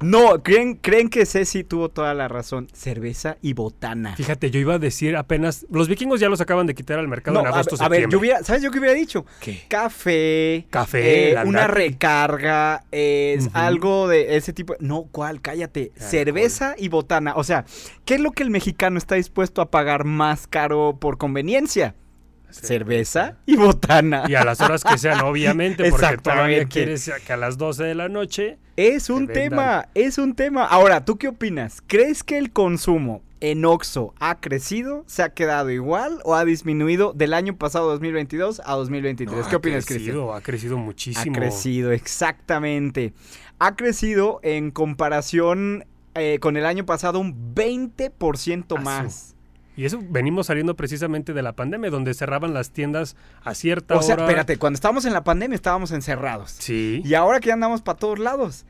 [SPEAKER 1] No, ¿creen, creen que Ceci tuvo toda la razón. Cerveza y botana.
[SPEAKER 4] Fíjate, yo iba a decir apenas. Los vikingos ya los acaban de quitar al mercado
[SPEAKER 1] No,
[SPEAKER 4] en agosto,
[SPEAKER 1] a ver, yo hubiera, ¿sabes yo qué hubiera dicho?
[SPEAKER 4] ¿Qué?
[SPEAKER 1] Café,
[SPEAKER 4] Café,
[SPEAKER 1] eh,
[SPEAKER 4] el
[SPEAKER 1] una recarga, es algo de ese tipo. No, ¿cuál? Cállate.
[SPEAKER 4] Alcohol.
[SPEAKER 1] Cerveza y botana. O sea, ¿qué es lo que el mexicano está dispuesto a pagar más caro por conveniencia? Cerveza y botana.
[SPEAKER 4] Y a las horas que sean, obviamente, porque todavía quieres que a las 12 de la noche.
[SPEAKER 1] Es un
[SPEAKER 4] Te
[SPEAKER 1] tema, es un tema. Ahora, ¿tú qué opinas? ¿Crees que el consumo en Oxxo ha crecido, se ha quedado igual o ha disminuido del año pasado 2022 a 2023?
[SPEAKER 4] No,
[SPEAKER 1] ¿Qué
[SPEAKER 4] ha
[SPEAKER 1] opinas, Cristian?
[SPEAKER 4] crecido, Ha crecido muchísimo.
[SPEAKER 1] Ha crecido, exactamente. Ha crecido en comparación eh, con el año pasado un 20%
[SPEAKER 4] Asu.
[SPEAKER 1] más.
[SPEAKER 4] Y eso venimos saliendo precisamente de la pandemia, donde cerraban las tiendas a cierta
[SPEAKER 1] O sea,
[SPEAKER 4] hora.
[SPEAKER 1] espérate, cuando estábamos en la pandemia estábamos encerrados.
[SPEAKER 4] Sí.
[SPEAKER 1] Y ahora que ya andamos para todos lados.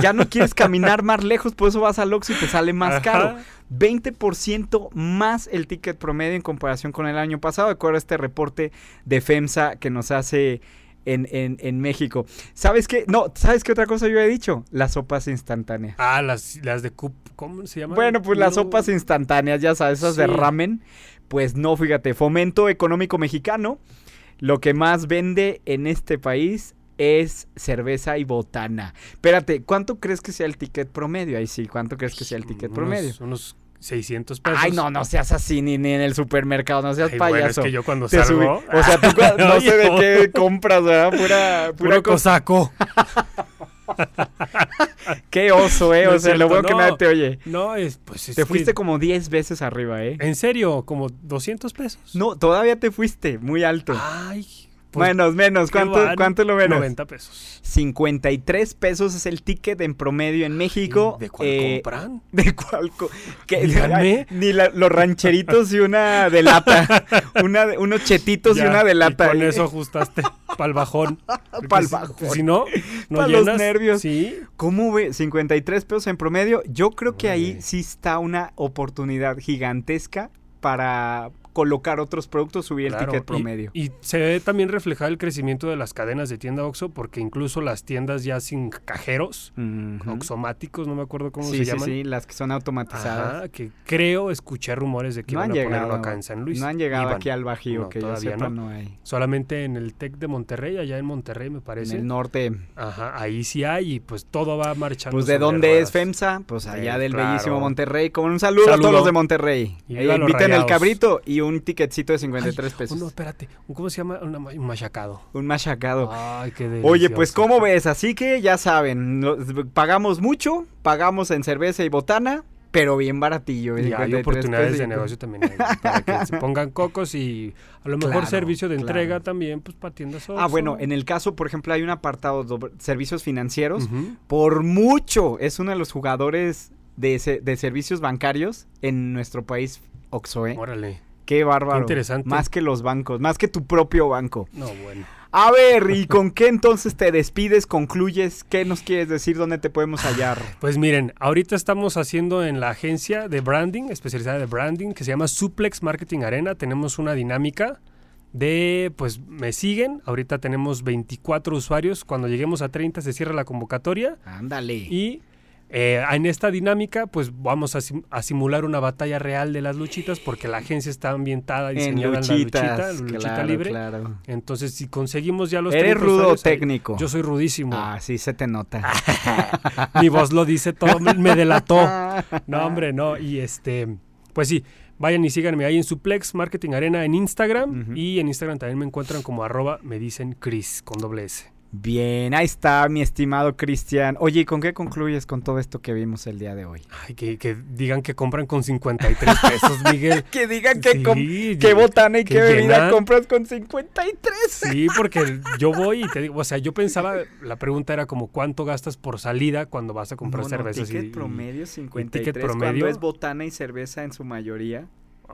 [SPEAKER 1] Ya no quieres caminar más lejos, por eso vas al Oxxo y te sale más
[SPEAKER 4] Ajá.
[SPEAKER 1] caro. 20% más el ticket promedio en comparación con el año pasado, de acuerdo a este reporte de FEMSA que nos hace en, en- en México. ¿Sabes qué? No, ¿sabes qué otra cosa yo he dicho? Las sopas instantáneas.
[SPEAKER 4] Ah, las, las de Cup, ¿cómo se llama?
[SPEAKER 1] Bueno, pues las sopas instantáneas, ya sabes, esas de ramen. Pues no, fíjate, fomento económico mexicano. Lo que más vende en este país es cerveza y botana. Espérate, ¿cuánto crees que sea el ticket promedio? Ahí sí, ¿cuánto crees que sea el ticket
[SPEAKER 4] Unos-
[SPEAKER 1] promedio?
[SPEAKER 4] Unos 600 pesos.
[SPEAKER 1] Ay, no, no seas así, ni, ni en el supermercado, no seas
[SPEAKER 4] Ay, bueno,
[SPEAKER 1] payaso.
[SPEAKER 4] es que yo cuando
[SPEAKER 1] Te
[SPEAKER 4] salgo...
[SPEAKER 1] subí- O sea, tú no sé de qué compras, ¿verdad? Pura, pura
[SPEAKER 4] Puro
[SPEAKER 1] cosa.
[SPEAKER 4] cosaco.
[SPEAKER 1] Qué oso, ¿eh?
[SPEAKER 4] No
[SPEAKER 1] o sea, lo bueno que nadie te oye.
[SPEAKER 4] No, es, pues es
[SPEAKER 1] Te
[SPEAKER 4] que-
[SPEAKER 1] fuiste como 10 veces arriba, ¿eh?
[SPEAKER 4] En serio, como 200 pesos.
[SPEAKER 1] No, todavía te fuiste muy alto.
[SPEAKER 4] Ay, Pues,
[SPEAKER 1] menos, menos.
[SPEAKER 4] ¿qué
[SPEAKER 1] ¿Cuánto? ¿Cuánto lo menos?
[SPEAKER 4] 90 pesos.
[SPEAKER 1] 53 pesos es el ticket en promedio en México.
[SPEAKER 4] ¿De cuál
[SPEAKER 1] Eh,
[SPEAKER 4] compran?
[SPEAKER 1] ¿De cuál? co- que- Ni la- los rancheritos y una de lata. Una de- unos chetitos y una de lata.
[SPEAKER 4] con eso ajustaste pa'l bajón.
[SPEAKER 1] Pa'l
[SPEAKER 4] si-
[SPEAKER 1] bajón.
[SPEAKER 4] Si no, no
[SPEAKER 1] Pa' los nervios.
[SPEAKER 4] Sí.
[SPEAKER 1] ¿Cómo ve? 53 pesos en promedio. Yo creo que ahí sí está una oportunidad gigantesca para colocar otros productos, subir el ticket promedio.
[SPEAKER 4] Y, se ve también reflejado el crecimiento de las cadenas de tienda Oxxo, porque incluso las tiendas ya sin cajeros,
[SPEAKER 1] Ujú.
[SPEAKER 4] oxomáticos, no me acuerdo cómo
[SPEAKER 1] sí,
[SPEAKER 4] se
[SPEAKER 1] sí,
[SPEAKER 4] llaman.
[SPEAKER 1] sí, las que son automatizadas.
[SPEAKER 4] Ajá, que creo escuché rumores de que
[SPEAKER 1] no han
[SPEAKER 4] iban a ponerlo
[SPEAKER 1] llegado
[SPEAKER 4] acá en San Luis.
[SPEAKER 1] No han llegado
[SPEAKER 4] Iban.
[SPEAKER 1] aquí al Bajío,
[SPEAKER 4] No,
[SPEAKER 1] que yo
[SPEAKER 4] todavía
[SPEAKER 1] sepa,
[SPEAKER 4] no.
[SPEAKER 1] no, hay.
[SPEAKER 4] Solamente en el TEC de Monterrey, allá en Monterrey me
[SPEAKER 1] En
[SPEAKER 4] parece.
[SPEAKER 1] el norte.
[SPEAKER 4] Ajá, ahí sí hay y pues todo va marchando.
[SPEAKER 1] Pues de dónde es. FEMSA, pues allá
[SPEAKER 4] Sí,
[SPEAKER 1] del
[SPEAKER 4] claro.
[SPEAKER 1] bellísimo Monterrey. Como un saludo, a todos los de Monterrey.
[SPEAKER 4] Y
[SPEAKER 1] Eh, inviten el cabrito y un ticketcito de 53
[SPEAKER 4] Ay,
[SPEAKER 1] pesos.
[SPEAKER 4] uno, espérate, ¿cómo se llama? Una un machacado.
[SPEAKER 1] Un machacado.
[SPEAKER 4] Ay, qué
[SPEAKER 1] Oye, pues
[SPEAKER 4] delicioso.
[SPEAKER 1] ¿cómo ves? Así que ya saben, no- pagamos mucho, pagamos en cerveza y botana, pero bien baratillo.
[SPEAKER 4] Y hay
[SPEAKER 1] 53
[SPEAKER 4] oportunidades de negocio también ahí, para que se pongan cocos y a lo mejor
[SPEAKER 1] Claro,
[SPEAKER 4] servicio de entrega
[SPEAKER 1] claro.
[SPEAKER 4] también, pues para tiendas
[SPEAKER 1] Ah,
[SPEAKER 4] Oxxo.
[SPEAKER 1] bueno, en el caso, por ejemplo, hay un apartado de servicios financieros. Por mucho es uno de los jugadores de, se- de servicios bancarios en nuestro país, Oxoe.
[SPEAKER 4] Órale.
[SPEAKER 1] Qué bárbaro.
[SPEAKER 4] Qué interesante.
[SPEAKER 1] Más que los bancos, más que tu propio banco.
[SPEAKER 4] No, bueno.
[SPEAKER 1] A ver, ¿y con qué entonces te despides, concluyes? ¿Qué nos quieres decir? ¿Dónde te podemos hallar?
[SPEAKER 4] Pues miren, ahorita estamos haciendo en la agencia de branding, especializada de branding, que se llama Suplex Marketing Arena. Tenemos una dinámica de, pues me siguen. Ahorita tenemos 24 usuarios. Cuando lleguemos a 30 se cierra la convocatoria.
[SPEAKER 1] Ándale.
[SPEAKER 4] Y eh, en esta dinámica, pues vamos a, sim- a simular una batalla real de las luchitas, porque la agencia está ambientada,
[SPEAKER 1] en
[SPEAKER 4] diseñada en la luchita,
[SPEAKER 1] luchitas,
[SPEAKER 4] la luchita
[SPEAKER 1] claro,
[SPEAKER 4] libre.
[SPEAKER 1] claro.
[SPEAKER 4] Entonces, si conseguimos ya los
[SPEAKER 1] Eres
[SPEAKER 4] 30
[SPEAKER 1] rudo técnico.
[SPEAKER 4] Yo soy rudísimo.
[SPEAKER 1] Ah, sí, se te nota.
[SPEAKER 4] Mi voz lo dice todo, me- delató. No, hombre, no. Y este, pues sí, vayan y síganme ahí en Suplex Marketing Arena en Instagram. Y en Instagram también me encuentran como arroba me dicen Chris con doble S.
[SPEAKER 1] Bien, ahí está, mi estimado Cristian. Oye, ¿y con qué concluyes con todo esto que vimos el día de hoy?
[SPEAKER 4] Ay, que, que digan que compran con 53 pesos, Miguel.
[SPEAKER 1] Que digan que,
[SPEAKER 4] Sí,
[SPEAKER 1] qué botana y
[SPEAKER 4] que
[SPEAKER 1] qué bebida compras con 53.
[SPEAKER 4] Sí, porque yo voy y te digo, o sea, yo pensaba, la pregunta era como cuánto gastas por salida cuando vas a comprar
[SPEAKER 1] No, no,
[SPEAKER 4] cervezas.
[SPEAKER 1] ticket
[SPEAKER 4] y- y-
[SPEAKER 1] promedio 53 cuando
[SPEAKER 4] promedio.
[SPEAKER 1] es botana y cerveza en su mayoría.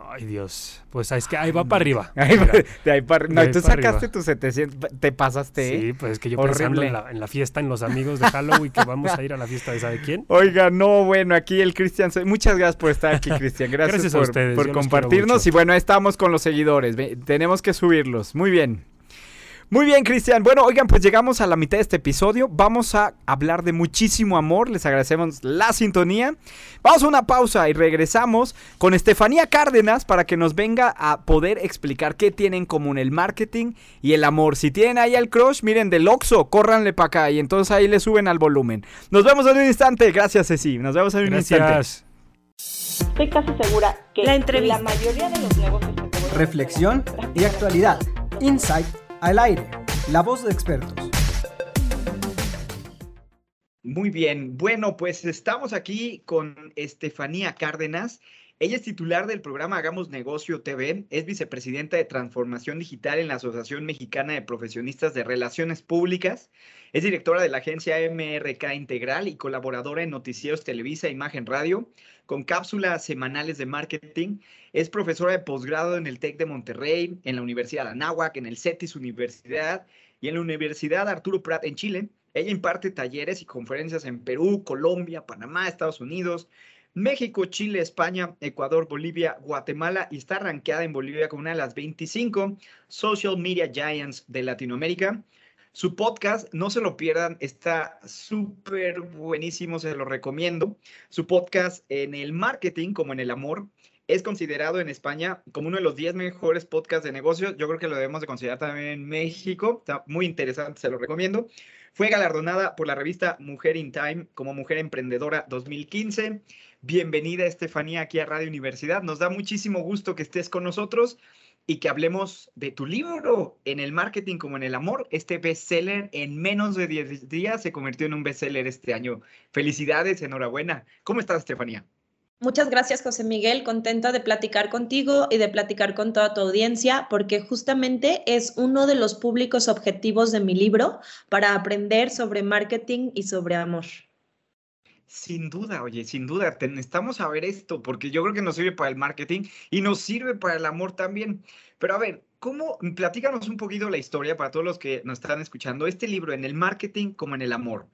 [SPEAKER 4] Ay, Dios. Pues es que ahí va para arriba. Mira.
[SPEAKER 1] de ahí para-
[SPEAKER 4] De
[SPEAKER 1] No,
[SPEAKER 4] ahí
[SPEAKER 1] tú
[SPEAKER 4] para
[SPEAKER 1] sacaste tus 700, te pasaste. ¿eh?
[SPEAKER 4] Sí, pues es que yo pensando
[SPEAKER 1] Horrible.
[SPEAKER 4] en la, en la fiesta, en los amigos de Halloween, que vamos a ir a la fiesta de ¿sabe quién?
[SPEAKER 1] Oiga, no, bueno, aquí el Cristian. Muchas gracias por estar aquí, Cristian. Gracias,
[SPEAKER 4] Gracias a
[SPEAKER 1] por,
[SPEAKER 4] ustedes,
[SPEAKER 1] por
[SPEAKER 4] yo
[SPEAKER 1] compartirnos. Y bueno, ahí estamos con los seguidores. Ve- Tenemos que subirlos. Muy bien. Muy bien, Cristian. Bueno, oigan, pues llegamos a la mitad de este episodio. Vamos a hablar de muchísimo amor. Les agradecemos la sintonía. Vamos a una pausa y regresamos con Estefanía Cárdenas para que nos venga a poder explicar qué tienen en común el marketing y el amor. Si tienen ahí el crush, miren, del Oxxo, córranle para acá y entonces ahí le suben al volumen. Nos vemos en un instante. Gracias, Ceci. Nos vemos en un instante.
[SPEAKER 4] Gracias.
[SPEAKER 5] Estoy casi segura que
[SPEAKER 2] La entrevista.
[SPEAKER 5] la mayoría de los negocios
[SPEAKER 3] Reflexión y actualidad. Insight al aire. La voz de expertos.
[SPEAKER 1] Muy bien, bueno, pues estamos aquí con Estefanía Cárdenas. Ella es titular del programa Hagamos Negocio TV, es vicepresidenta de Transformación Digital en la Asociación Mexicana de Profesionistas de Relaciones Públicas, es directora de la agencia MRK Integral y colaboradora en Noticieros Televisa e Imagen Radio, con cápsulas semanales de marketing, es profesora de posgrado en el TEC de Monterrey, en la Universidad de Anáhuac, en el CETIS Universidad y en la Universidad Arturo Prat en Chile. Ella imparte talleres y conferencias en Perú, Colombia, Panamá, Estados Unidos, México, Chile, España, Ecuador, Bolivia, Guatemala y está rankeada en Bolivia como una de las 25 social media giants de Latinoamérica. Su podcast, no se lo pierdan, está súper buenísimo, se lo recomiendo. Su podcast en el marketing como en el amor es considerado en España como uno de los 10 mejores podcasts de negocios. Yo creo que lo debemos de considerar también en México. Está muy interesante, se lo recomiendo. Fue galardonada por la revista Mujer in Time como Mujer Emprendedora 2015. Bienvenida, Estefanía, aquí a Radio Universidad. Nos da muchísimo gusto que estés con nosotros y que hablemos de tu libro, En el marketing como en el amor. Este bestseller en menos de 10 días se convirtió en un bestseller este año. Felicidades, enhorabuena. ¿Cómo estás, Estefanía?
[SPEAKER 5] Muchas gracias, José Miguel. Contenta de platicar contigo y de platicar con toda tu audiencia, porque justamente es uno de los públicos objetivos de mi libro para aprender sobre marketing y sobre amor.
[SPEAKER 1] Sin duda, oye, sin duda, necesitamos saber esto, porque yo creo que nos sirve para el marketing y nos sirve para el amor también. Pero a ver, ¿cómo? Platícanos un poquito la historia para todos los que nos están escuchando, este libro en el marketing como en el amor.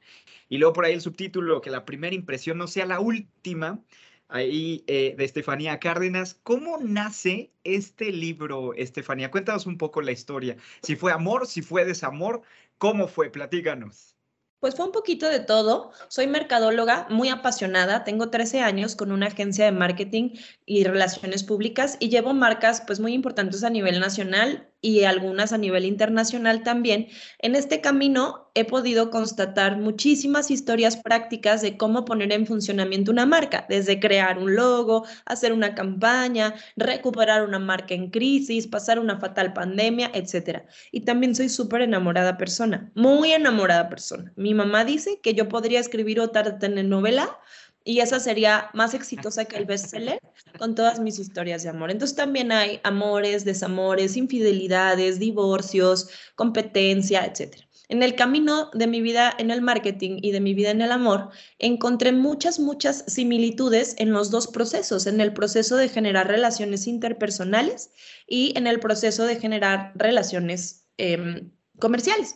[SPEAKER 1] Y luego por ahí el subtítulo, que la primera impresión no sea la última, ahí eh, de Estefanía Cárdenas. ¿Cómo nace este libro, Estefanía? Cuéntanos un poco la historia. Si fue amor, si fue desamor, ¿cómo fue? Platícanos.
[SPEAKER 5] Pues fue un poquito de todo. Soy mercadóloga muy apasionada. Tengo 13 años con una agencia de marketing y relaciones públicas y llevo marcas pues muy importantes a nivel nacional y algunas a nivel internacional también. En este camino he podido constatar muchísimas historias prácticas de cómo poner en funcionamiento una marca, desde crear un logo, hacer una campaña, recuperar una marca en crisis, pasar una fatal pandemia, etcétera. Y también soy súper enamorada persona, muy enamorada persona. Mi mamá dice que yo podría escribir otra telenovela y esa sería más exitosa que el bestseller con todas mis historias de amor. Entonces también hay amores, desamores, infidelidades, divorcios, competencia, etcétera. En el camino de mi vida en el marketing y de mi vida en el amor, encontré muchas, muchas similitudes en los dos procesos, en el proceso de generar relaciones interpersonales y en el proceso de generar relaciones eh, comerciales.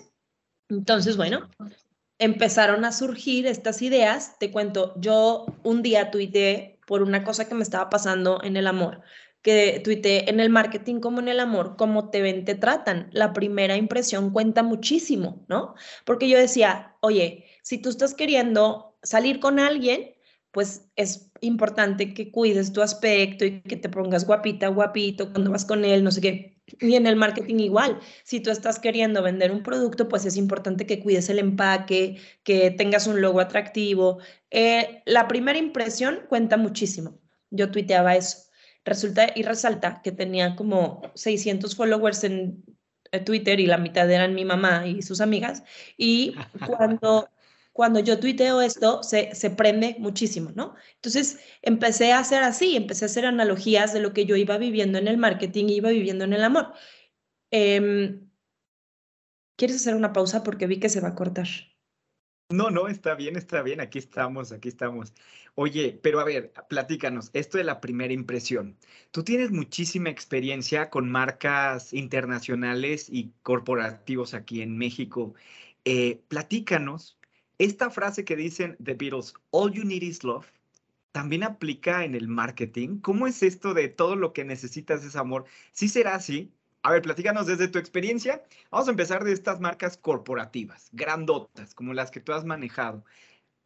[SPEAKER 5] Entonces, bueno, empezaron a surgir estas ideas. Te cuento, yo un día tuiteé por una cosa que me estaba pasando en el amor, que tuiteé en el marketing como en el amor, como te ven, te tratan. La primera impresión cuenta muchísimo, ¿no? Porque yo decía, oye, si tú estás queriendo salir con alguien, pues es importante que cuides tu aspecto y que te pongas guapita, guapito cuando vas con él, no sé qué. Y en el marketing igual, si tú estás queriendo vender un producto, pues es importante que cuides el empaque, que tengas un logo atractivo. Eh, la primera impresión cuenta muchísimo. Yo tuiteaba eso. Resulta y resalta que tenía como 600 followers en eh, Twitter y la mitad eran mi mamá y sus amigas. Y cuando cuando yo tuiteo esto, se, se, prende muchísimo, ¿no? Entonces, empecé a hacer así, empecé a hacer analogías de lo que yo iba viviendo en el marketing y iba viviendo en el amor. Eh, ¿Quieres hacer una pausa? Porque vi que se va a cortar.
[SPEAKER 1] No, no, está bien, está bien, aquí estamos, aquí estamos. Oye, pero a ver, platícanos, esto de la primera impresión. Tú tienes muchísima experiencia con marcas internacionales y corporativos aquí en México. Eh, platícanos, esta frase que dicen The Beatles, All You Need Is Love, también aplica en el marketing. ¿Cómo es esto de todo lo que necesitas es amor? ¿Sí será así? A ver, platícanos desde tu experiencia. Vamos a empezar de estas marcas corporativas, grandotas, como las que tú has manejado.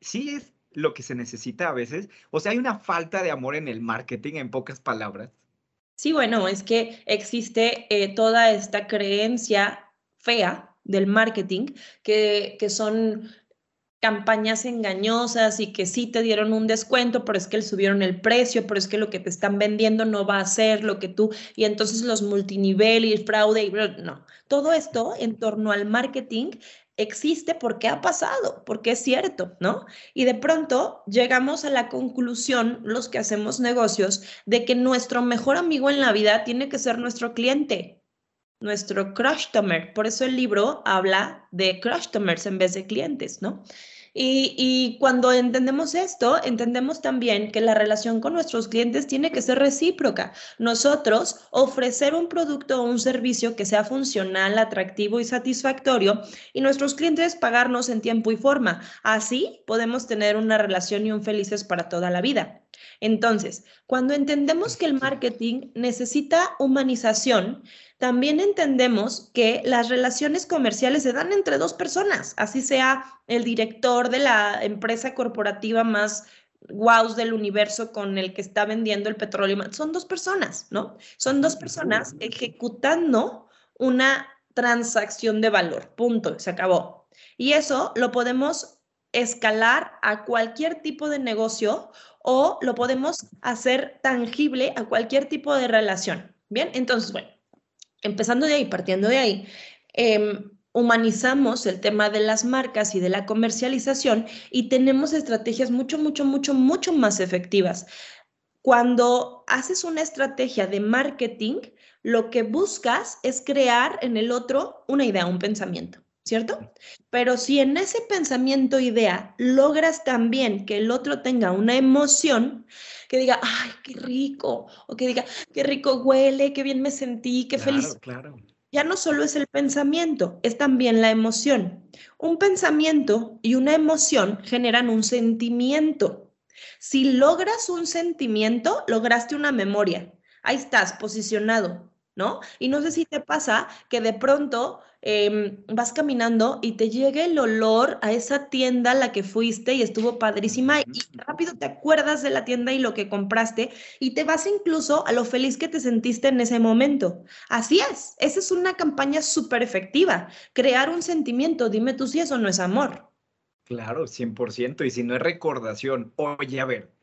[SPEAKER 1] ¿Sí es lo que se necesita a veces? O sea, hay una falta de amor en el marketing, en pocas palabras.
[SPEAKER 5] Sí, bueno, es que existe eh, toda esta creencia fea del marketing que, que son campañas engañosas y que sí te dieron un descuento, pero es que le subieron el precio, pero es que lo que te están vendiendo no va a ser lo que tú, y entonces los multinivel y el fraude, y no, todo esto en torno al marketing existe porque ha pasado, porque es cierto, ¿no? Y de pronto llegamos a la conclusión, los que hacemos negocios, de que nuestro mejor amigo en la vida tiene que ser nuestro cliente, nuestro customer. Por eso el libro habla de customers en vez de clientes, ¿no? Y, cuando entendemos esto, entendemos también que la relación con nuestros clientes tiene que ser recíproca. Nosotros ofrecer un producto o un servicio que sea funcional, atractivo y satisfactorio y nuestros clientes pagarnos en tiempo y forma. Así podemos tener una relación y un felices para toda la vida. Entonces, cuando entendemos que el marketing necesita humanización, también entendemos que las relaciones comerciales se dan entre dos personas, así sea el director de la empresa corporativa más wow del universo con el que está vendiendo el petróleo. Son dos personas, ¿no? Son dos personas ejecutando una transacción de valor. Punto, se acabó. Y eso lo podemos escalar a cualquier tipo de negocio o lo podemos hacer tangible a cualquier tipo de relación. Bien, entonces, bueno, empezando de ahí, partiendo de ahí, eh, humanizamos el tema de las marcas y de la comercialización y tenemos estrategias mucho, mucho, mucho, mucho más efectivas. cuando haces una estrategia de marketing, lo que buscas es crear en el otro una idea, un pensamiento, ¿cierto? Pero si en ese pensamiento, idea, logras también que el otro tenga una emoción, que diga, ay, qué rico, o que diga, qué rico huele, qué bien me sentí, qué feliz.
[SPEAKER 1] Claro.
[SPEAKER 5] Ya no solo es el pensamiento, es también la emoción. Un pensamiento y una emoción generan un sentimiento. Si logras un sentimiento, lograste una memoria. Ahí estás, posicionado. ¿no? Y no sé si te pasa que de pronto em, vas caminando y te llega el olor a esa tienda a la que fuiste y estuvo padrísima y rápido te acuerdas de la tienda y lo que compraste y te vas incluso a lo feliz que te sentiste en ese momento. Así es, esa es una campaña súper efectiva, crear un sentimiento, dime tú si eso no es amor.
[SPEAKER 1] Claro, 100%, y si no es recordación, oye, a ver,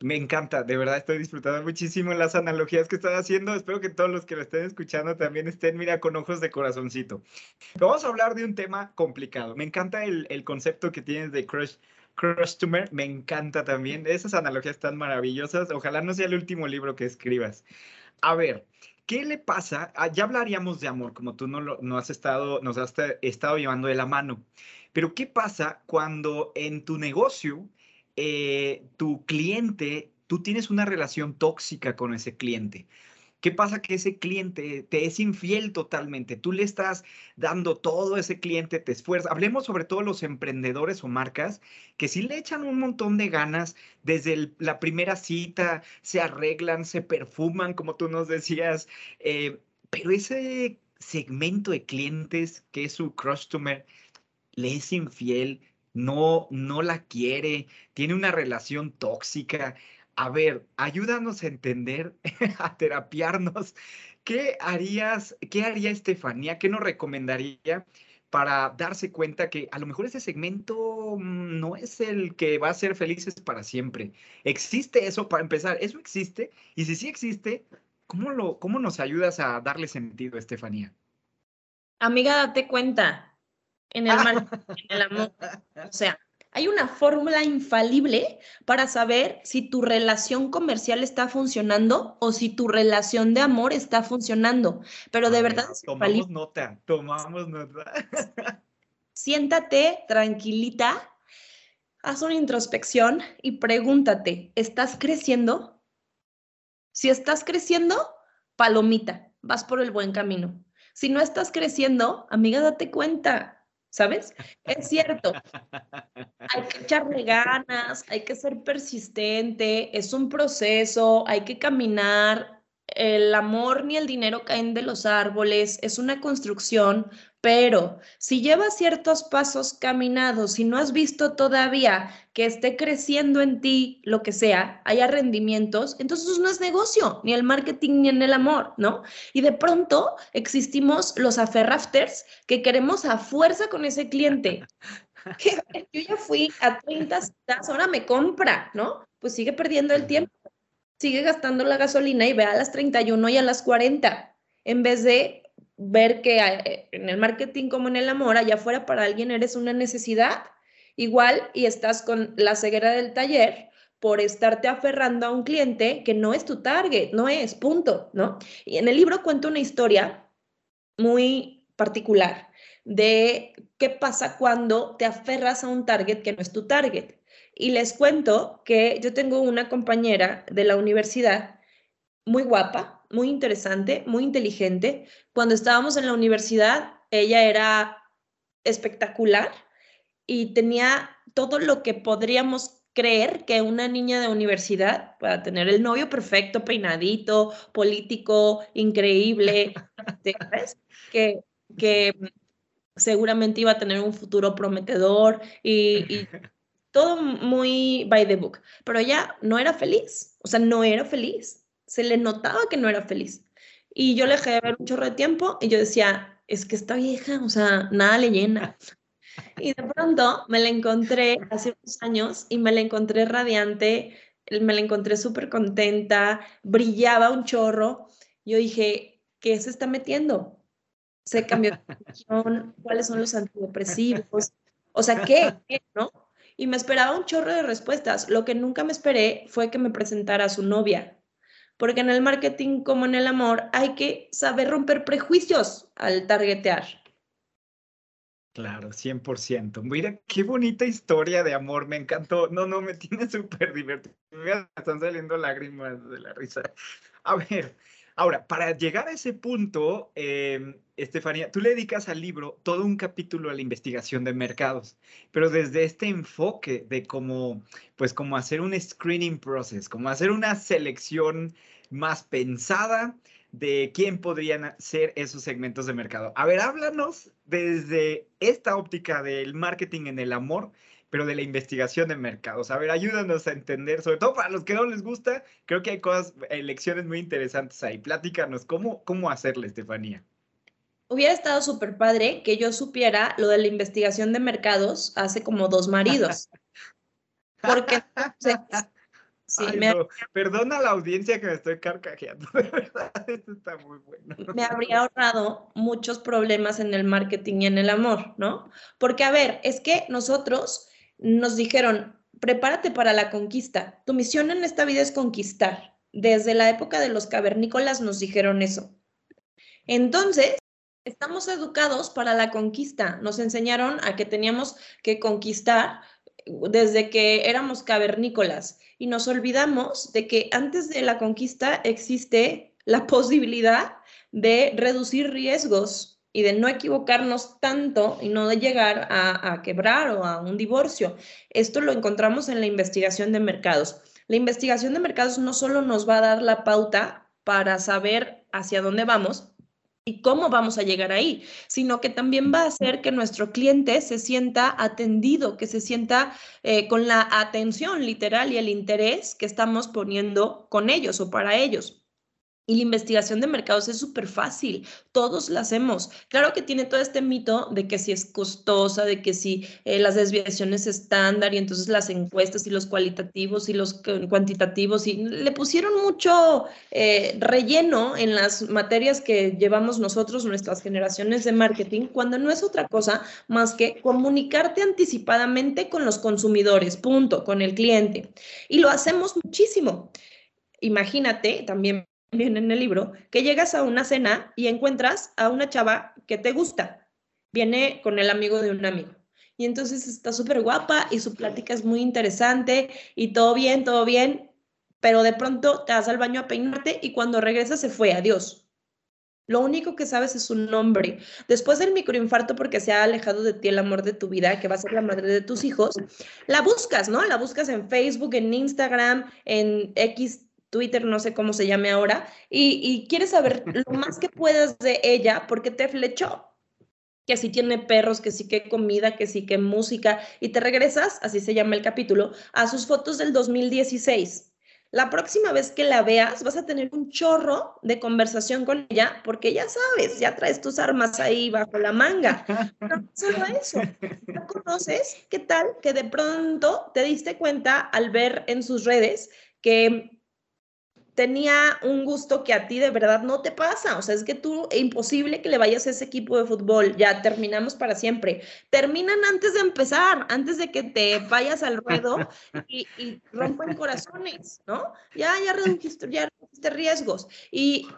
[SPEAKER 1] me encanta, de verdad estoy disfrutando muchísimo las analogías que estás haciendo. Espero que todos los que lo estén escuchando también estén, mira, con ojos de corazoncito. Vamos a hablar de un tema complicado. Me encanta el, el concepto que tienes de crush, customer, me encanta también. Esas analogías están maravillosas. Ojalá no sea el último libro que escribas. A ver, ¿qué le pasa? Ah, ya hablaríamos de amor, como tú no, lo, no has estado, nos has estado llevando de la mano. Pero ¿qué pasa cuando en tu negocio eh, tu cliente, tú tienes una relación tóxica con ese cliente. ¿Qué pasa? Que ese cliente te es infiel totalmente. Tú le estás dando todo a ese cliente, te esfuerzas. Hablemos sobre todo los emprendedores o marcas que sí le echan un montón de ganas desde la primera cita, se arreglan, se perfuman, como tú nos decías. Eh, pero ese segmento de clientes que es su customer le es infiel, no, no la quiere, tiene una relación tóxica. A ver, ayúdanos a entender, a terapiarnos. ¿Qué harías, qué haría Estefanía? ¿Qué nos recomendaría para darse cuenta que a lo mejor ese segmento no es el que va a ser felices para siempre? ¿Existe eso para empezar? ¿Eso existe? Y si sí existe, ¿cómo, lo, cómo nos ayudas a darle sentido, Estefanía?
[SPEAKER 5] Amiga, date cuenta, en el en el amor. O sea, hay una fórmula infalible para saber si tu relación comercial está funcionando o si tu relación de amor está funcionando. Pero de verdad
[SPEAKER 1] Tomamos nota, tomamos nota.
[SPEAKER 5] Siéntate tranquilita, haz una introspección y pregúntate, ¿estás creciendo? Si estás creciendo, palomita, vas por el buen camino. Si no estás creciendo, amiga, date cuenta, ¿sabes? Es cierto. Hay que echarle ganas, hay que ser persistente, es un proceso, hay que caminar. El amor ni el dinero caen de los árboles, es una construcción, pero si llevas ciertos pasos caminados y no has visto todavía que esté creciendo en ti lo que sea, haya rendimientos, entonces no es negocio, ni el marketing ni en el amor, ¿no? Y de pronto existimos los aferrafters que queremos a fuerza con ese cliente. yo ya fui a 30 citas, ahora me compra, ¿no? Pues sigue perdiendo el tiempo, sigue gastando la gasolina y ve a las 31 y a las 40, en vez de ver que eh, en el marketing como en el amor, allá afuera para alguien eres una necesidad, igual y estás con la ceguera del taller por estarte aferrando a un cliente que no es tu target, no es, punto, ¿no? Y en el libro cuento una historia muy particular de qué pasa cuando te aferras a un target que no es tu target. Y les cuento que yo tengo una compañera de la universidad muy guapa, muy interesante, muy inteligente. Cuando estábamos en la universidad, ella era espectacular y tenía todo lo que podríamos creer que una niña de universidad para tener. El novio perfecto, peinadito, político, increíble, que, que seguramente iba a tener un futuro prometedor y, y todo muy by the book, pero ella no era feliz, o sea, no era feliz se le notaba que no era feliz. Y yo le dejé de ver un chorro de tiempo y yo decía, es que está vieja, o sea, nada le llena. Y de pronto me la encontré hace unos años y me la encontré radiante, me la encontré súper contenta, brillaba un chorro. Yo dije, ¿qué se está metiendo? Se cambió de cuáles son los antidepresivos, o sea, ¿qué? ¿No? y me esperaba un chorro de respuestas. Lo que nunca me esperé fue que me presentara a su novia. Porque en el marketing como en el amor hay que saber romper prejuicios al targetear.
[SPEAKER 1] Claro, 100%. Mira, qué bonita historia de amor, me encantó. No, no, me tiene súper divertido. Me están saliendo lágrimas de la risa. A ver, ahora, para llegar a ese punto, eh, Estefanía, tú le dedicas al libro todo un capítulo a la investigación de mercados, pero desde este enfoque de cómo, pues, cómo hacer un screening process, cómo hacer una selección más pensada de quién podrían ser esos segmentos de mercado. A ver, háblanos desde esta óptica del marketing en el amor, pero de la investigación de mercados. A ver, ayúdanos a entender, sobre todo para los que no les gusta, creo que hay cosas, lecciones muy interesantes ahí. Platícanos, ¿cómo, cómo hacerle, Estefanía?
[SPEAKER 5] Hubiera estado súper padre que yo supiera lo de la investigación de mercados hace como dos maridos. Porque
[SPEAKER 1] Sí, me... Perdona a la audiencia que me estoy carcajeando, de verdad, esto está muy bueno.
[SPEAKER 5] Me habría ahorrado muchos problemas en el marketing y en el amor, ¿no? Porque, a ver, es que nosotros nos dijeron, prepárate para la conquista. Tu misión en esta vida es conquistar. Desde la época de los cavernícolas nos dijeron eso. Entonces, estamos educados para la conquista. Nos enseñaron a que teníamos que conquistar desde que éramos cavernícolas y nos olvidamos de que antes de la conquista existe la posibilidad de reducir riesgos y de no equivocarnos tanto y no de llegar a, quebrar o a un divorcio. Esto lo encontramos en la investigación de mercados. La investigación de mercados no solo nos va a dar la pauta para saber hacia dónde vamos, y cómo vamos a llegar ahí, sino que también va a hacer que nuestro cliente se sienta atendido, que se sienta eh, con la atención literal y el interés que estamos poniendo con ellos o para ellos. Y la investigación de mercados es súper fácil, todos la hacemos. Claro que tiene todo este mito de que si es costosa, de que si eh, las desviaciones estándar y entonces las encuestas y los cualitativos y los cuantitativos y le pusieron mucho eh, relleno en las materias que llevamos nosotros, nuestras generaciones de marketing, cuando no es otra cosa más que comunicarte anticipadamente con los consumidores, punto, con el cliente. Y lo hacemos muchísimo. Imagínate, también viene en el libro, que llegas a una cena y encuentras a una chava que te gusta. Viene con el amigo de un amigo. Y entonces está súper guapa y su plática es muy interesante y todo bien, todo bien, pero de pronto te vas al baño a peinarte y cuando regresas se fue, adiós. Lo único que sabes es su nombre. Después del microinfarto, porque se ha alejado de ti el amor de tu vida, que va a ser la madre de tus hijos, la buscas, ¿no? La buscas en Facebook, en Instagram, en X Twitter, no sé cómo se llame ahora, y, quieres saber lo más que puedas de ella porque te flechó. Que si tiene perros, que sí que comida, que sí que música, y te regresas, así se llama el capítulo, a sus fotos del 2016. La próxima vez que la veas, vas a tener un chorro de conversación con ella, porque ya sabes, ya traes tus armas ahí bajo la manga. No solo eso, ¿no conoces? ¿Qué tal que de pronto te diste cuenta al ver en sus redes que tenía un gusto que a ti de verdad no te pasa. O sea, es que tú, es imposible que le vayas a ese equipo de fútbol. Ya terminamos para siempre. Terminan antes de empezar, antes de que te vayas al ruedo y, rompen corazones, ¿no? Ya, ya redujiste, ya redujiste riesgos. Y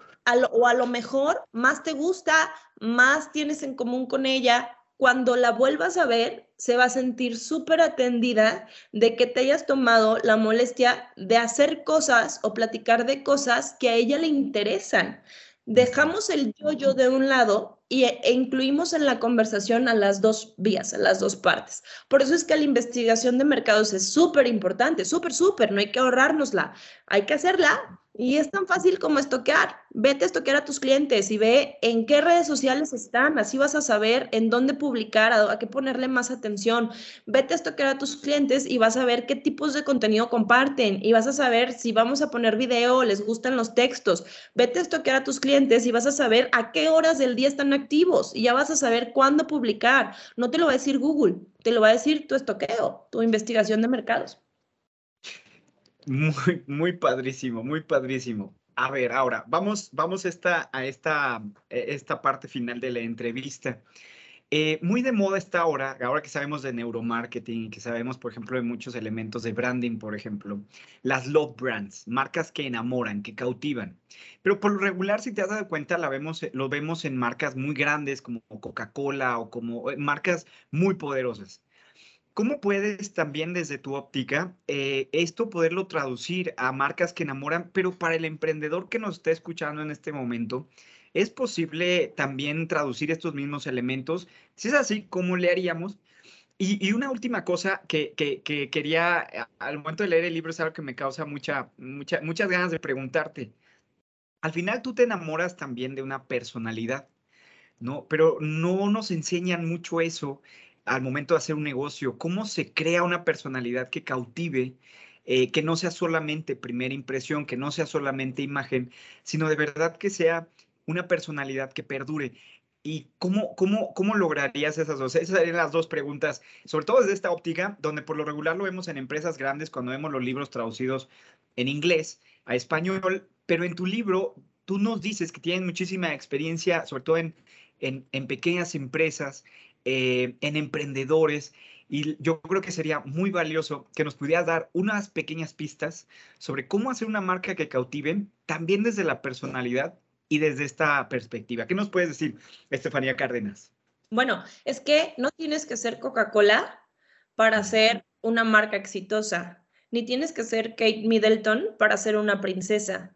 [SPEAKER 5] o a lo mejor más te gusta, más tienes en común con ella, cuando la vuelvas a ver, se va a sentir súper atendida de que te hayas tomado la molestia de hacer cosas o platicar de cosas que a ella le interesan. Dejamos el yo-yo de un lado y, e incluimos en la conversación a las dos vías, a las dos partes. Por eso es que la investigación de mercados es súper importante, súper, súper, no hay que ahorrárnosla, hay que hacerla y es tan fácil como estoquear. Vete a estoquear a tus clientes y ve en qué redes sociales están. Así vas a saber en dónde publicar, a, qué ponerle más atención. Vete a estoquear a tus clientes y vas a ver qué tipos de contenido comparten. Y vas a saber si vamos a poner video, les gustan los textos. Vete a estoquear a tus clientes y vas a saber a qué horas del día están activos. Y ya vas a saber cuándo publicar. No te lo va a decir Google, te lo va a decir tu estoqueo, tu investigación de mercados.
[SPEAKER 1] Muy, muy padrísimo, muy padrísimo. A ver, ahora vamos, vamos esta, a esta, e, esta parte final de la entrevista. Eh, muy de moda está ahora, ahora que sabemos de neuromarketing, que sabemos, por ejemplo, de muchos elementos de branding, por ejemplo, las love brands, marcas que enamoran, que cautivan. Pero por lo regular, si te has dado cuenta, la vemos, lo vemos en marcas muy grandes como Coca-Cola o como eh, marcas muy poderosas. ¿Cómo puedes también desde tu óptica eh, esto poderlo traducir a marcas que enamoran, pero para el emprendedor que nos está escuchando en este momento, ¿Es posible también traducir estos mismos elementos? Si es así, ¿cómo le haríamos? Y, una última cosa que, quería, al momento de leer el libro, es algo que me causa mucha, mucha, muchas ganas de preguntarte. Al final tú te enamoras también de una personalidad, ¿no? Pero no nos enseñan mucho eso al momento de hacer un negocio. ¿Cómo se crea una personalidad que cautive? Eh, que no sea solamente primera impresión, que no sea solamente imagen, sino de verdad que sea una personalidad que perdure. ¿Y cómo, cómo, cómo lograrías esas dos? Esas serían las dos preguntas, sobre todo desde esta óptica, donde por lo regular lo vemos en empresas grandes cuando vemos los libros traducidos en inglés a español, pero en tu libro tú nos dices que tienes muchísima experiencia, sobre todo en, en, pequeñas empresas, eh, en emprendedores, y yo creo que sería muy valioso que nos pudieras dar unas pequeñas pistas sobre cómo hacer una marca que cautive, también desde la personalidad y desde esta perspectiva. ¿Qué nos puedes decir, Estefanía Cárdenas?
[SPEAKER 5] Bueno, es que no tienes que ser Coca-Cola para ser una marca exitosa, ni tienes que ser Kate Middleton para ser una princesa.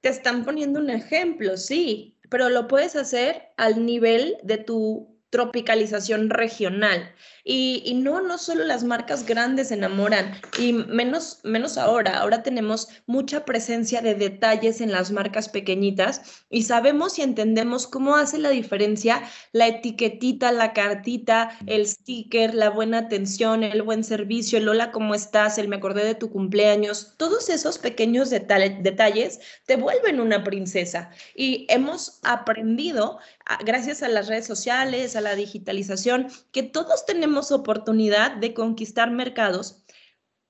[SPEAKER 5] Te están poniendo un ejemplo, sí, pero lo puedes hacer al nivel de tu tropicalización regional. Y, no, no solo las marcas grandes enamoran, y menos, menos ahora. Ahora tenemos mucha presencia de detalles en las marcas pequeñitas y sabemos y entendemos cómo hace la diferencia la etiquetita, la cartita, el sticker, la buena atención, el buen servicio, el hola, ¿cómo estás? El me acordé de tu cumpleaños. Todos esos pequeños detalles te vuelven una princesa. Y hemos aprendido, gracias a las redes sociales, a la digitalización, que todos tenemos oportunidad de conquistar mercados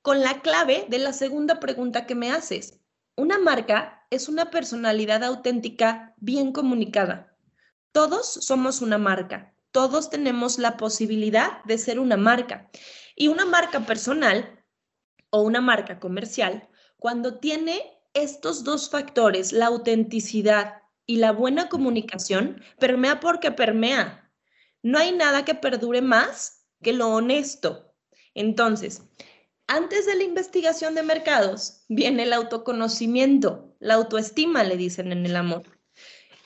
[SPEAKER 5] con la clave de la segunda pregunta que me haces. Una marca es una personalidad auténtica bien comunicada. Todos somos una marca, todos tenemos la posibilidad de ser una marca. Y una marca personal o una marca comercial, cuando tiene estos dos factores, la autenticidad y la buena comunicación, permea porque permea. No hay nada que perdure más que lo honesto. Entonces, antes de la investigación de mercados viene el autoconocimiento, la autoestima, le dicen en el amor.